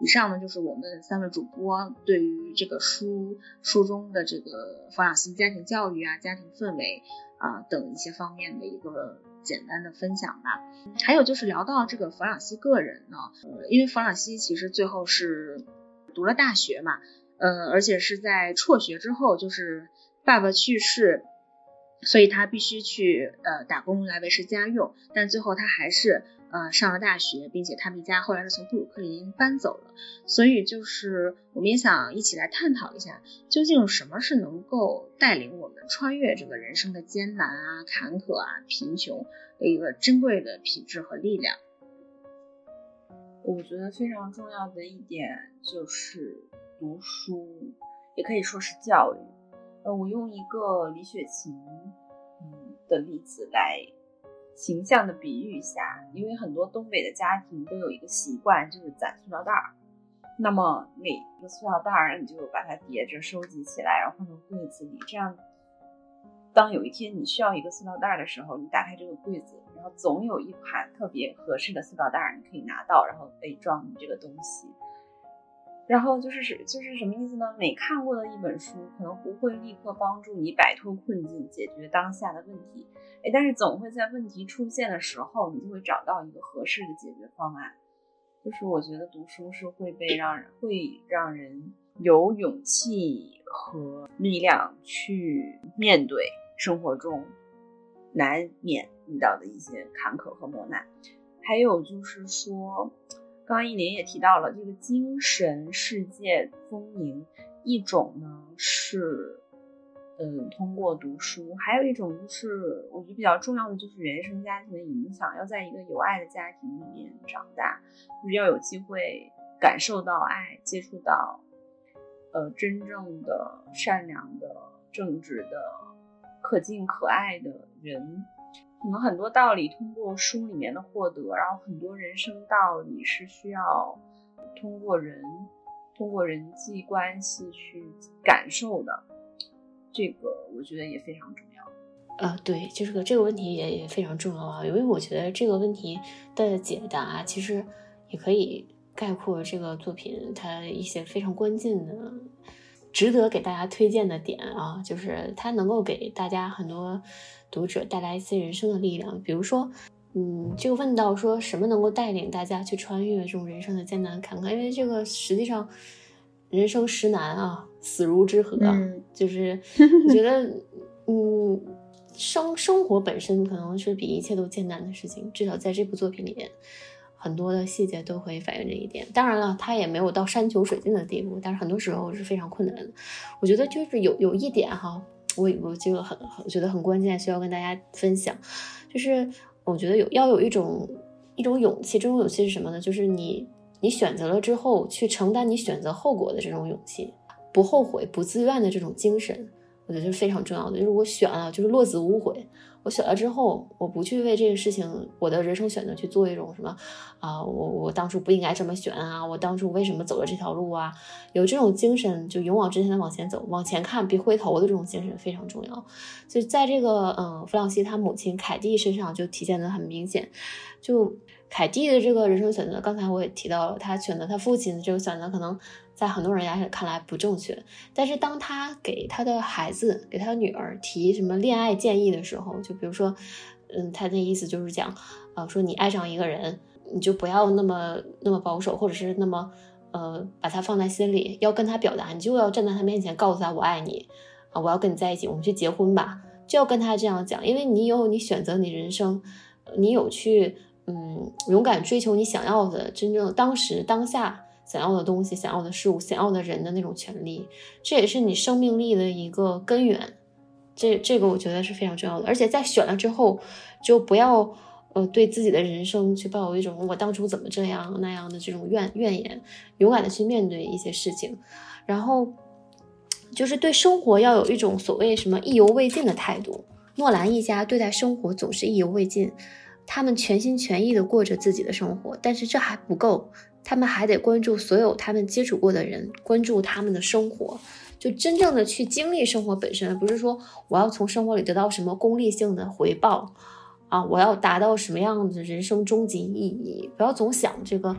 以上呢就是我们三位主播对于这个书书中的这个弗朗西家庭教育啊、家庭氛围啊等一些方面的一个。简单的分享吧，还有就是聊到这个弗朗西个人呢，因为弗朗西其实最后是读了大学嘛，呃，而且是在辍学之后，就是爸爸去世，所以他必须去呃打工来维持家用，但最后他还是。呃，上了大学，并且他们家后来是从布鲁克林搬走了，所以就是我们也想一起来探讨一下，究竟什么是能够带领我们穿越这个人生的艰难啊、坎坷啊、贫穷的一个珍贵的品质和力量。我觉得非常重要的一点就是读书，也可以说是教育。呃，我用一个李雪琴嗯的例子来。形象的比喻一下，因为很多东北的家庭都有一个习惯，就是攒塑料袋儿。那么每一个塑料袋儿，你就把它叠着收集起来，然后放到柜子里。这样，当有一天你需要一个塑料袋儿的时候，你打开这个柜子，然后总有一款特别合适的塑料袋儿，你可以拿到，然后被装你这个东西。然后就是是就是什么意思呢？每看过的一本书，可能不会立刻帮助你摆脱困境，解决当下的问题。哎，但是总会在问题出现的时候，你就会找到一个合适的解决方案。就是我觉得读书是会被让人会让人有勇气和力量去面对生活中难免遇到的一些坎坷和磨难。还有就是说。刚刚一林也提到了这个精神世界丰盈，一种呢是，嗯，通过读书，还有一种就是我觉得比较重要的就是原生家庭的影响，要在一个有爱的家庭里面长大，就是要有机会感受到爱，接触到，呃，真正的善良的、正直的、可敬可爱的人。可能很多道理通过书里面的获得，然后很多人生道理是需要通过人、通过人际关系去感受的。这个我觉得也非常重要。呃，对，就是个这个问题也也非常重要啊，因为我觉得这个问题的解答其实也可以概括这个作品它一些非常关键的、值得给大家推荐的点啊，就是它能够给大家很多。读者带来一些人生的力量，比如说，嗯，就问到说什么能够带领大家去穿越这种人生的艰难坎坷？因为这个实际上，人生实难啊，死如之何，就是 我觉得，嗯，生生活本身可能是比一切都艰难的事情，至少在这部作品里面，很多的细节都会反映这一点。当然了，他也没有到山穷水尽的地步，但是很多时候是非常困难的。我觉得就是有有一点哈。我我这个很很觉得很关键，需要跟大家分享，就是我觉得有要有一种一种勇气，这种勇气是什么呢？就是你你选择了之后去承担你选择后果的这种勇气，不后悔不自愿的这种精神，我觉得是非常重要的。就是我选了，就是落子无悔。我选了之后，我不去为这个事情，我的人生选择去做一种什么啊，我我当初不应该这么选啊，我当初为什么走了这条路啊？有这种精神，就勇往直前的往前走，往前看，别回头的这种精神非常重要。就在这个嗯，弗朗西他母亲凯蒂身上就体现的很明显。就凯蒂的这个人生选择，刚才我也提到了，他选择他父亲的这个选择，可能。在很多人家看来不正确，但是当他给他的孩子、给他的女儿提什么恋爱建议的时候，就比如说，嗯，他的意思就是讲，啊，说你爱上一个人，你就不要那么那么保守，或者是那么，呃，把他放在心里，要跟他表达，你就要站在他面前告诉他我爱你，啊，我要跟你在一起，我们去结婚吧，就要跟他这样讲，因为你有你选择你人生，你有去，嗯，勇敢追求你想要的，真正当时当下。想要的东西、想要的事物、想要的人的那种权利，这也是你生命力的一个根源。这这个我觉得是非常重要的。而且在选了之后，就不要呃对自己的人生去抱有一种我当初怎么这样那样的这种怨怨言，勇敢的去面对一些事情。然后就是对生活要有一种所谓什么意犹未尽的态度。诺兰一家对待生活总是意犹未尽，他们全心全意的过着自己的生活，但是这还不够。他们还得关注所有他们接触过的人，关注他们的生活，就真正的去经历生活本身，不是说我要从生活里得到什么功利性的回报啊，我要达到什么样的人生终极意义，不要总想这个，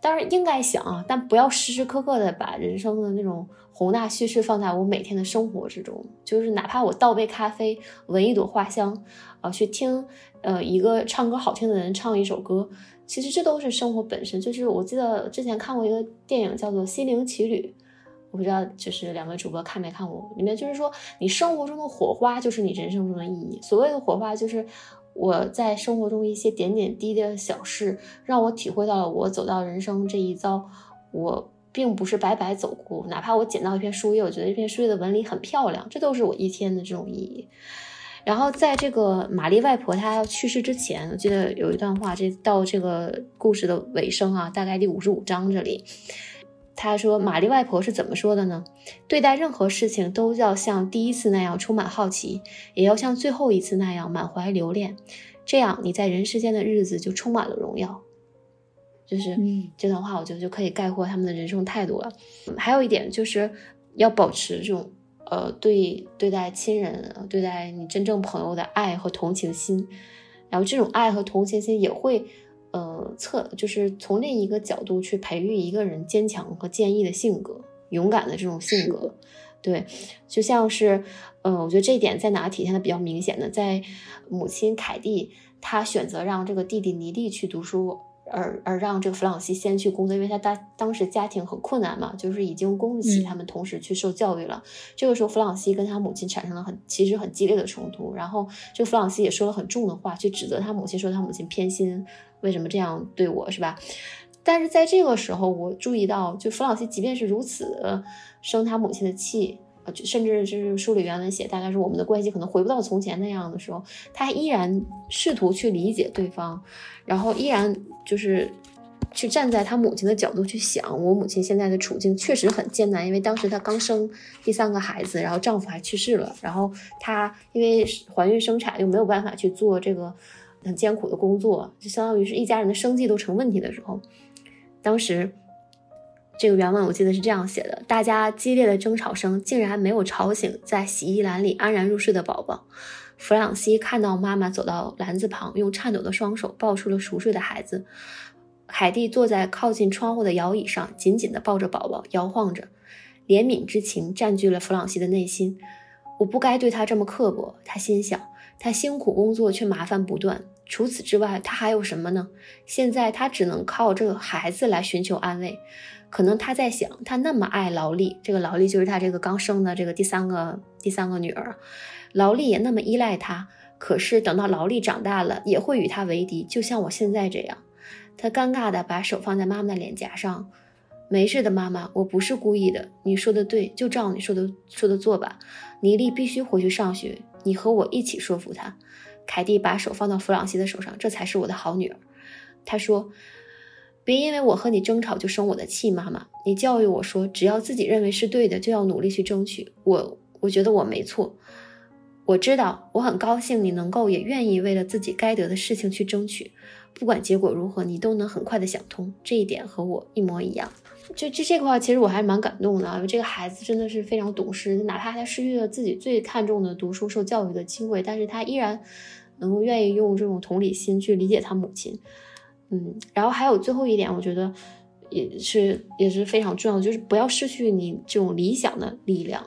当然应该想啊，但不要时时刻刻的把人生的那种宏大叙事放在我每天的生活之中，就是哪怕我倒杯咖啡，闻一朵花香，啊，去听呃一个唱歌好听的人唱一首歌。其实这都是生活本身，就是我记得之前看过一个电影叫做《心灵奇旅》，我不知道就是两位主播看没看过，里面就是说你生活中的火花就是你人生中的意义。所谓的火花，就是我在生活中一些点点滴滴的小事，让我体会到了我走到人生这一遭，我并不是白白走过。哪怕我捡到一片树叶，我觉得这片树叶的纹理很漂亮，这都是我一天的这种意义。然后在这个玛丽外婆她要去世之前，我记得有一段话，这到这个故事的尾声啊，大概第五十五章这里，他说玛丽外婆是怎么说的呢？对待任何事情都要像第一次那样充满好奇，也要像最后一次那样满怀留恋，这样你在人世间的日子就充满了荣耀。就是这段话，我觉得就可以概括他们的人生态度了。还有一点就是要保持这种。呃，对对待亲人，对待你真正朋友的爱和同情心，然后这种爱和同情心也会，呃，测就是从另一个角度去培育一个人坚强和坚毅的性格，勇敢的这种性格。对，就像是，呃，我觉得这一点在哪体现的比较明显呢？在母亲凯蒂，她选择让这个弟弟尼利去读书。而而让这个弗朗西先去工作，因为他当当时家庭很困难嘛，就是已经供不起他们同时去受教育了。这个时候，弗朗西跟他母亲产生了很其实很激烈的冲突，然后这个弗朗西也说了很重的话，去指责他母亲，说他母亲偏心，为什么这样对我，是吧？但是在这个时候，我注意到，就弗朗西即便是如此生他母亲的气。甚至就是书里原文写，大概是我们的关系可能回不到从前那样的时候，他依然试图去理解对方，然后依然就是去站在他母亲的角度去想，我母亲现在的处境确实很艰难，因为当时她刚生第三个孩子，然后丈夫还去世了，然后她因为怀孕生产又没有办法去做这个很艰苦的工作，就相当于是一家人的生计都成问题的时候，当时。这个原文我记得是这样写的：大家激烈的争吵声竟然没有吵醒在洗衣篮里安然入睡的宝宝。弗朗西看到妈妈走到篮子旁，用颤抖的双手抱出了熟睡的孩子。海蒂坐在靠近窗户的摇椅上，紧紧地抱着宝宝，摇晃着。怜悯之情占据了弗朗西的内心。我不该对他这么刻薄，他心想。他辛苦工作却麻烦不断，除此之外，他还有什么呢？现在他只能靠这个孩子来寻求安慰。可能他在想，他那么爱劳力，这个劳力就是他这个刚生的这个第三个第三个女儿，劳力也那么依赖他。可是等到劳力长大了，也会与他为敌，就像我现在这样。他尴尬地把手放在妈妈的脸颊上，没事的，妈妈，我不是故意的。你说的对，就照你说的说的做吧。妮莉必须回去上学，你和我一起说服她。凯蒂把手放到弗朗西的手上，这才是我的好女儿。她说。别因为我和你争吵就生我的气，妈妈。你教育我说，只要自己认为是对的，就要努力去争取。我我觉得我没错。我知道，我很高兴你能够也愿意为了自己该得的事情去争取，不管结果如何，你都能很快的想通。这一点和我一模一样。就这这块，其实我还蛮感动的，因为这个孩子真的是非常懂事，哪怕他失去了自己最看重的读书、受教育的机会，但是他依然能够愿意用这种同理心去理解他母亲。嗯，然后还有最后一点，我觉得也是也是非常重要，就是不要失去你这种理想的力量。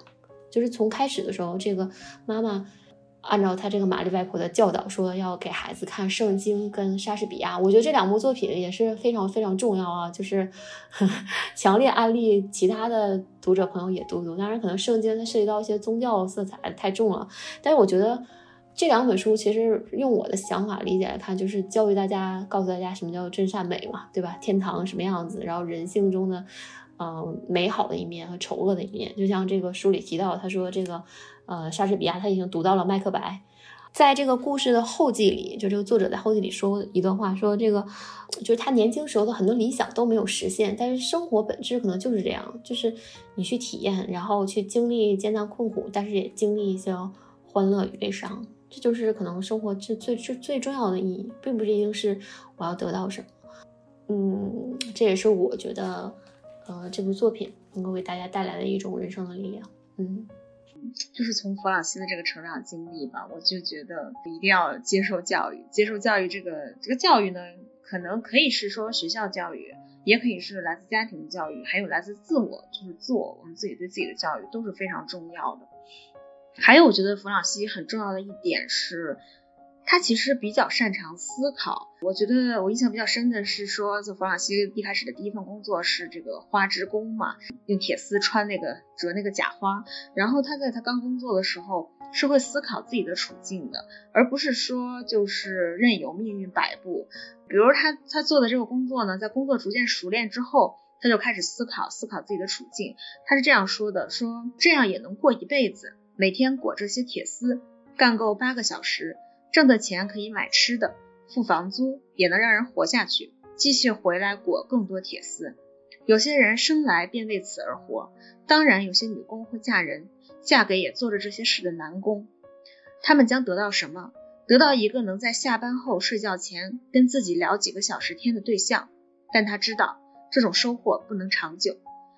就是从开始的时候，这个妈妈按照他这个玛丽外婆的教导，说要给孩子看圣经跟莎士比亚。我觉得这两部作品也是非常非常重要啊，就是 强烈安利其他的读者朋友也读读。当然，可能圣经它涉及到一些宗教色彩太重了，但是我觉得。这两本书其实用我的想法理解来看，就是教育大家，告诉大家什么叫真善美嘛，对吧？天堂什么样子，然后人性中的，嗯，美好的一面和丑恶的一面。就像这个书里提到，他说这个，呃，莎士比亚他已经读到了《麦克白》。在这个故事的后记里，就这个作者在后记里说一段话，说这个就是他年轻时候的很多理想都没有实现，但是生活本质可能就是这样，就是你去体验，然后去经历艰难困苦，但是也经历一些欢乐与悲伤。这就是可能生活最最最最重要的意义，并不是一定是我要得到什么。嗯，这也是我觉得，呃，这部作品能够为大家带来的一种人生的力量。嗯，就是从弗朗西的这个成长经历吧，我就觉得一定要接受教育。接受教育，这个这个教育呢，可能可以是说学校教育，也可以是来自家庭的教育，还有来自自我，就是自我，我们自己对自己的教育都是非常重要的。还有，我觉得弗朗西很重要的一点是，他其实比较擅长思考。我觉得我印象比较深的是说，就弗朗西一开始的第一份工作是这个花织工嘛，用铁丝穿那个折那个假花。然后他在他刚工作的时候是会思考自己的处境的，而不是说就是任由命运摆布。比如他他做的这个工作呢，在工作逐渐熟练之后，他就开始思考思考自己的处境。他是这样说的：说这样也能过一辈子。每天裹这些铁丝，干够八个小时，挣的钱可以买吃的，付房租，也能让人活下去。继续回来裹更多铁丝。有些人生来便为此而活，当然有些女工会嫁人，嫁给也做着这些事的男工。他们将得到什么？得到一个能在下班后睡觉前跟自己聊几个小时天的对象。但他知道这种收获不能长久。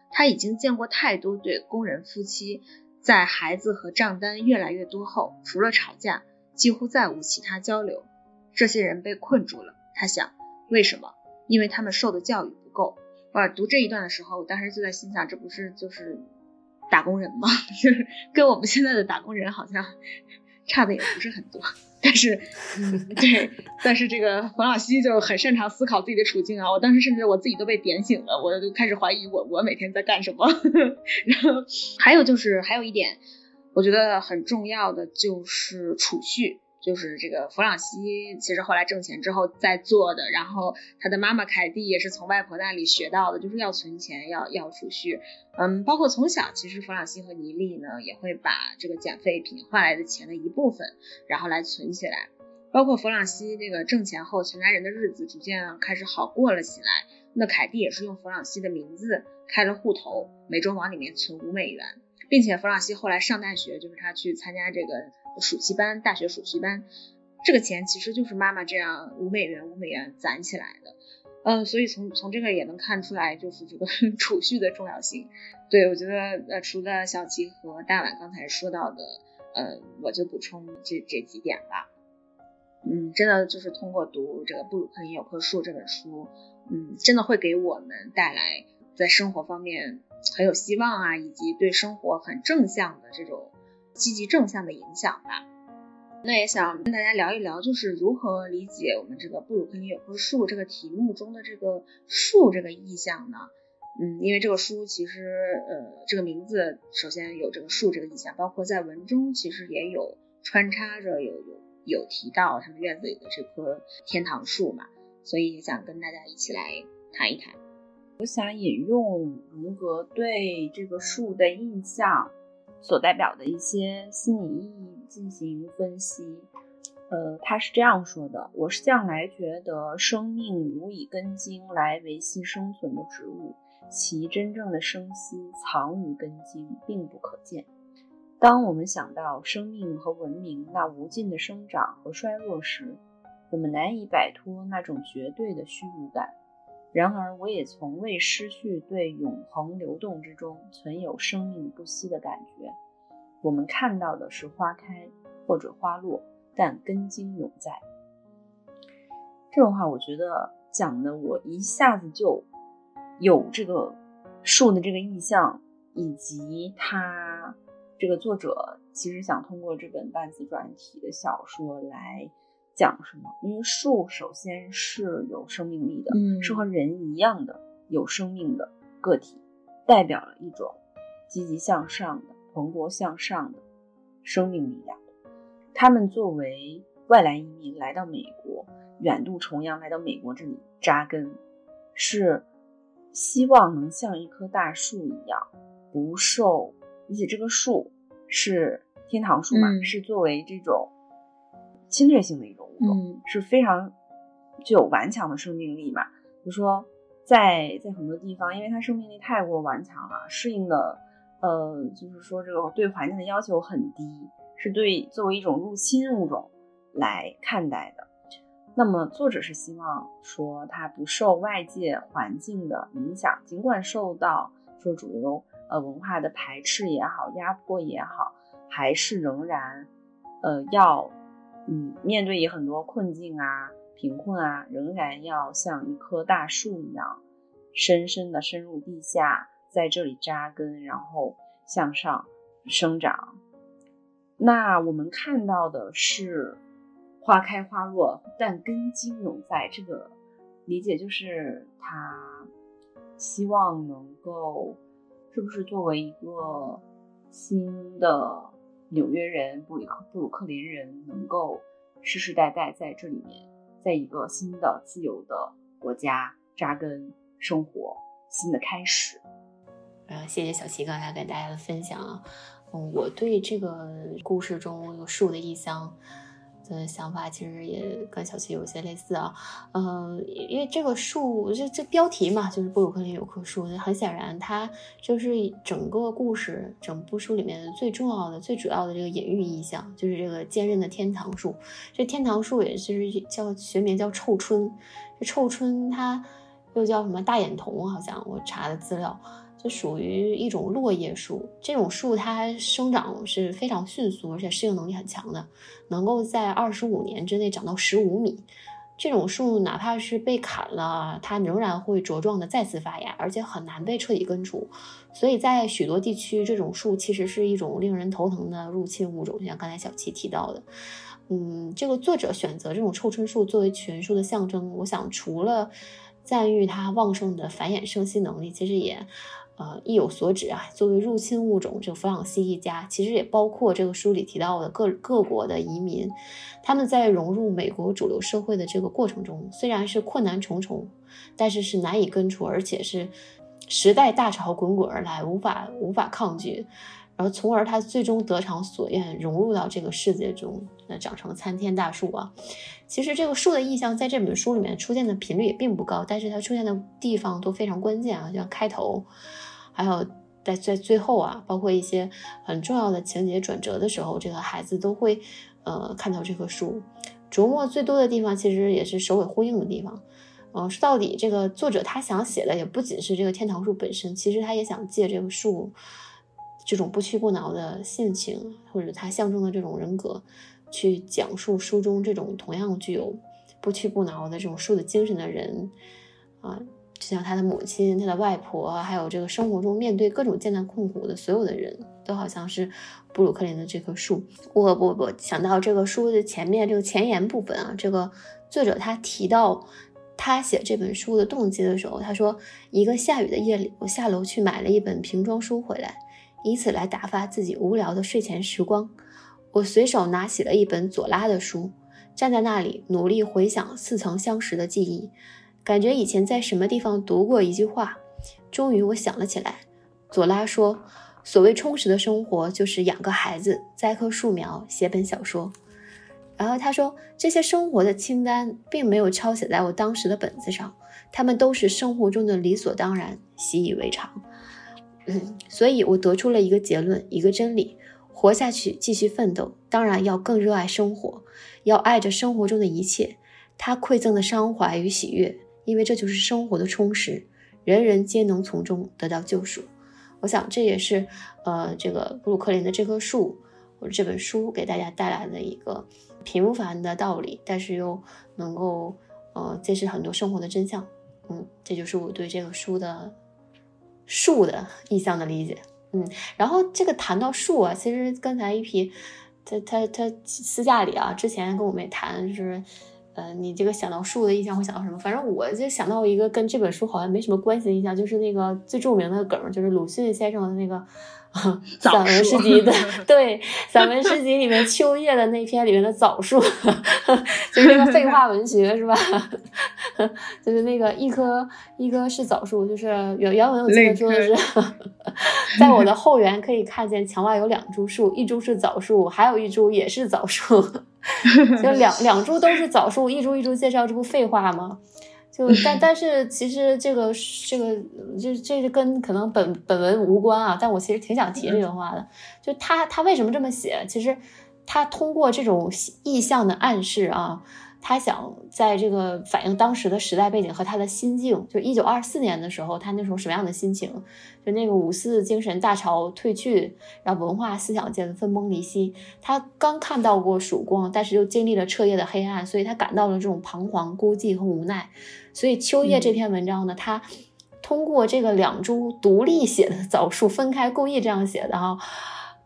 他已经见过太多对工人夫妻。在孩子和账单越来越多后，除了吵架，几乎再无其他交流。这些人被困住了，他想，为什么？因为他们受的教育不够。我读这一段的时候，我当时就在心想，这不是就是打工人吗？就是跟我们现在的打工人好像 差的也不是很多。但是，嗯，对，但是这个冯老西就很擅长思考自己的处境啊。我当时甚至我自己都被点醒了，我就开始怀疑我我每天在干什么。然后还有就是还有一点，我觉得很重要的就是储蓄。就是这个弗朗西，其实后来挣钱之后再做的，然后他的妈妈凯蒂也是从外婆那里学到的，就是要存钱，要要储蓄。嗯，包括从小，其实弗朗西和尼利呢也会把这个捡废品换来的钱的一部分，然后来存起来。包括弗朗西那个挣钱后，全家人的日子逐渐开始好过了起来。那凯蒂也是用弗朗西的名字开了户头，每周往里面存五美元，并且弗朗西后来上大学，就是他去参加这个。暑期班，大学暑期班，这个钱其实就是妈妈这样五美元五美元攒起来的，嗯，所以从从这个也能看出来，就是这个 储蓄的重要性。对我觉得，呃，除了小齐和大碗刚才说到的，呃，我就补充这这几点吧。嗯，真的就是通过读这个《布鲁克林有棵树》这本书，嗯，真的会给我们带来在生活方面很有希望啊，以及对生活很正向的这种。积极正向的影响吧。那也想跟大家聊一聊，就是如何理解我们这个布鲁克林有棵树这个题目中的这个树这个意象呢？嗯，因为这个书其实呃这个名字首先有这个树这个意象，包括在文中其实也有穿插着有有有提到他们院子里的这棵天堂树嘛，所以想跟大家一起来谈一谈。我想引用荣格对这个树的印象。所代表的一些心理意义进行分析，呃，他是这样说的：我是向来觉得生命如以根茎来维系生存的植物，其真正的生息藏于根茎，并不可见。当我们想到生命和文明那无尽的生长和衰落时，我们难以摆脱那种绝对的虚无感。然而，我也从未失去对永恒流动之中存有生命不息的感觉。我们看到的是花开或者花落，但根茎永在。这种话，我觉得讲的我一下子就有这个树的这个意象，以及他这个作者其实想通过这本半自传体的小说来。讲什么？因为树首先是有生命力的，嗯，是和人一样的有生命的个体，代表了一种积极向上的、蓬勃向上的生命力量。他们作为外来移民来到美国，远渡重洋来到美国这里扎根，是希望能像一棵大树一样，不受，而且这个树是天堂树嘛，是作为这种。侵略性的一种物种是非常具有顽强的生命力嘛？就说在在很多地方，因为它生命力太过顽强了，适应的呃，就是说这个对环境的要求很低，是对作为一种入侵物种来看待的。那么作者是希望说它不受外界环境的影响，尽管受到说主流呃文化的排斥也好、压迫也好，还是仍然呃要。嗯，面对很多困境啊、贫困啊，仍然要像一棵大树一样，深深的深入地下，在这里扎根，然后向上生长。那我们看到的是花开花落，但根茎永在。这个理解就是他希望能够，是不是作为一个新的。纽约人、布里克布鲁克林人能够世世代代在这里面，在一个新的自由的国家扎根生活，新的开始。呃，谢谢小齐刚才给大家的分享啊，嗯，我对这个故事中有树的意象。的想法其实也跟小七有些类似啊，嗯，因为这个树，这这标题嘛，就是布鲁克林有棵树，很显然它就是整个故事、整部书里面最重要的、最主要的这个隐喻意象，就是这个坚韧的天堂树。这天堂树也是叫学名叫臭椿，这臭椿它又叫什么大眼桐？好像我查的资料。就属于一种落叶树，这种树它生长是非常迅速，而且适应能力很强的，能够在二十五年之内长到十五米。这种树哪怕是被砍了，它仍然会茁壮的再次发芽，而且很难被彻底根除。所以在许多地区，这种树其实是一种令人头疼的入侵物种，就像刚才小七提到的。嗯，这个作者选择这种臭椿树作为群树的象征，我想除了赞誉它旺盛的繁衍生息能力，其实也。呃，意有所指啊。作为入侵物种，这个弗朗西一家其实也包括这个书里提到的各各国的移民，他们在融入美国主流社会的这个过程中，虽然是困难重重，但是是难以根除，而且是时代大潮滚滚而来，无法无法抗拒。然后，从而他最终得偿所愿，融入到这个世界中，那长成参天大树啊。其实这个树的意象在这本书里面出现的频率也并不高，但是它出现的地方都非常关键啊，像开头。还有在在最后啊，包括一些很重要的情节转折的时候，这个孩子都会呃看到这棵树。琢磨最多的地方，其实也是首尾呼应的地方。嗯，说到底，这个作者他想写的也不仅是这个天堂树本身，其实他也想借这个树这种不屈不挠的性情，或者他象征的这种人格，去讲述书中这种同样具有不屈不挠的这种树的精神的人啊。就像他的母亲、他的外婆，还有这个生活中面对各种艰难困苦的所有的人，都好像是布鲁克林的这棵树。我我我想到这个书的前面这个前言部分啊，这个作者他提到他写这本书的动机的时候，他说：一个下雨的夜里，我下楼去买了一本瓶装书回来，以此来打发自己无聊的睡前时光。我随手拿起了一本左拉的书，站在那里努力回想似曾相识的记忆。感觉以前在什么地方读过一句话，终于我想了起来。左拉说：“所谓充实的生活，就是养个孩子，栽棵树苗，写本小说。”然后他说：“这些生活的清单并没有抄写在我当时的本子上，他们都是生活中的理所当然，习以为常。”嗯，所以我得出了一个结论，一个真理：活下去，继续奋斗，当然要更热爱生活，要爱着生活中的一切，他馈赠的伤怀与喜悦，因为这就是生活的充实，人人皆能从中得到救赎。我想这也是，呃，这个布鲁克林的这棵树，或者这本书给大家带来的一个平凡的道理，但是又能够，呃，揭示很多生活的真相。嗯，这就是我对这个书的树的意象的理解。嗯，然后这个谈到树啊，其实刚才一批他他他私下里啊，之前跟我们也谈，就是。嗯，你这个想到树的印象会想到什么？反正我就想到一个跟这本书好像没什么关系的印象，就是那个最著名的梗，就是鲁迅先生的那个 散文诗集的，对，散文诗集里面秋叶的那篇里面的枣树，就是那个废话文学是吧？就是那个一棵一棵是枣树，就是原原文我记得说的是，在我的后园可以看见墙外有两株树，一株是枣树，还有一株也是枣树。就两两株都是枣树，一株一株介绍，这不废话吗？就但但是其实这个这个就这是跟可能本本文无关啊，但我其实挺想提这个话的。就他他为什么这么写？其实他通过这种意象的暗示啊。他想在这个反映当时的时代背景和他的心境，就一九二四年的时候，他那时候什么样的心情？就那个五四精神大潮退去，然后文化思想界的分崩离析，他刚看到过曙光，但是又经历了彻夜的黑暗，所以他感到了这种彷徨、孤寂和无奈。所以《秋叶》这篇文章呢，他通过这个两株独立写的枣树分开，故意这样写的哈。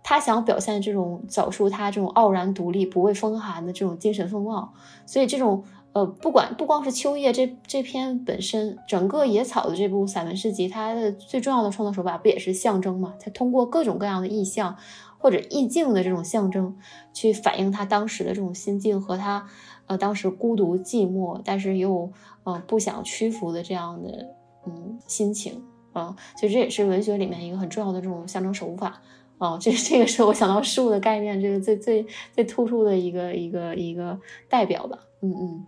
他想表现这种枣树，它这种傲然独立、不畏风寒的这种精神风貌。所以，这种呃，不管不光是秋叶这这篇本身，整个野草的这部散文诗集，它的最重要的创作手法不也是象征嘛？它通过各种各样的意象或者意境的这种象征，去反映他当时的这种心境和他呃当时孤独寂寞，但是又呃不想屈服的这样的嗯心情啊。所以这也是文学里面一个很重要的这种象征手法。啊，这这个是我想到树的概念，这个最最最突出的一个一个一个代表吧。嗯嗯。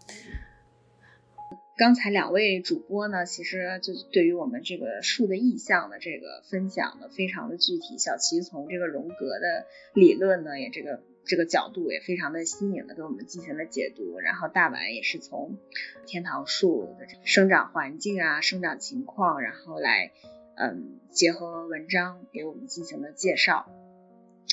刚才两位主播呢，其实就对于我们这个树的意象的这个分享呢，非常的具体。小齐从这个荣格的理论呢，也这个这个角度也非常的新颖的给我们进行了解读。然后大碗也是从天堂树的生长环境啊、生长情况，然后来。嗯，结合文章给我们进行了介绍。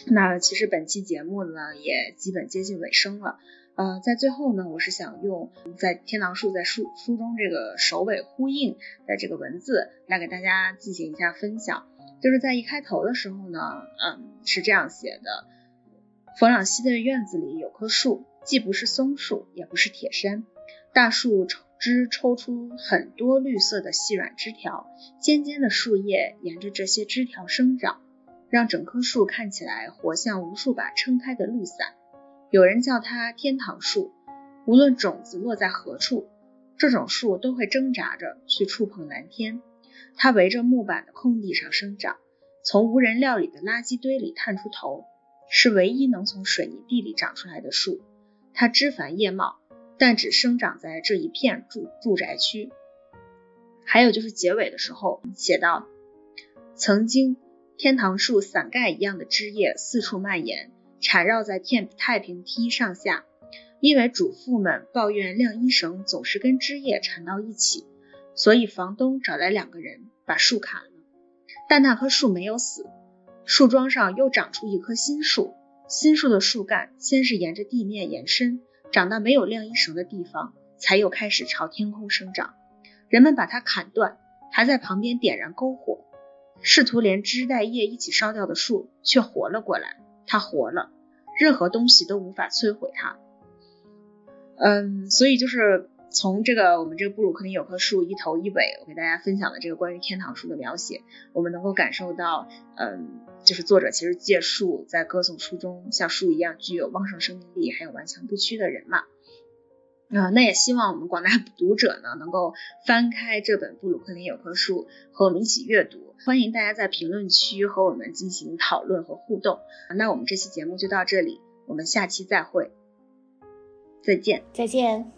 那其实本期节目呢也基本接近尾声了。呃，在最后呢，我是想用在天堂树在书书中这个首尾呼应的这个文字来给大家进行一下分享。就是在一开头的时候呢，嗯，是这样写的：弗朗西的院子里有棵树，既不是松树，也不是铁杉，大树枝抽出很多绿色的细软枝条，尖尖的树叶沿着这些枝条生长，让整棵树看起来活像无数把撑开的绿伞。有人叫它天堂树。无论种子落在何处，这种树都会挣扎着去触碰蓝天。它围着木板的空地上生长，从无人料理的垃圾堆里探出头，是唯一能从水泥地里长出来的树。它枝繁叶茂。但只生长在这一片住住宅区。还有就是结尾的时候写到，曾经天堂树伞盖一样的枝叶四处蔓延，缠绕在天太平梯上下。因为主妇们抱怨晾衣绳总是跟枝叶缠到一起，所以房东找来两个人把树砍了。但那棵树没有死，树桩上又长出一棵新树。新树的树干先是沿着地面延伸。长到没有晾衣绳的地方，才又开始朝天空生长。人们把它砍断，还在旁边点燃篝火，试图连枝带叶一起烧掉的树却活了过来。它活了，任何东西都无法摧毁它。嗯，所以就是。从这个我们这个布鲁克林有棵树一头一尾，我给大家分享的这个关于天堂树的描写，我们能够感受到，嗯，就是作者其实借树在歌颂书中像树一样具有旺盛生命力还有顽强不屈的人嘛。啊，那也希望我们广大读者呢能够翻开这本布鲁克林有棵树和我们一起阅读。欢迎大家在评论区和我们进行讨论和互动。那我们这期节目就到这里，我们下期再会，再见，再见。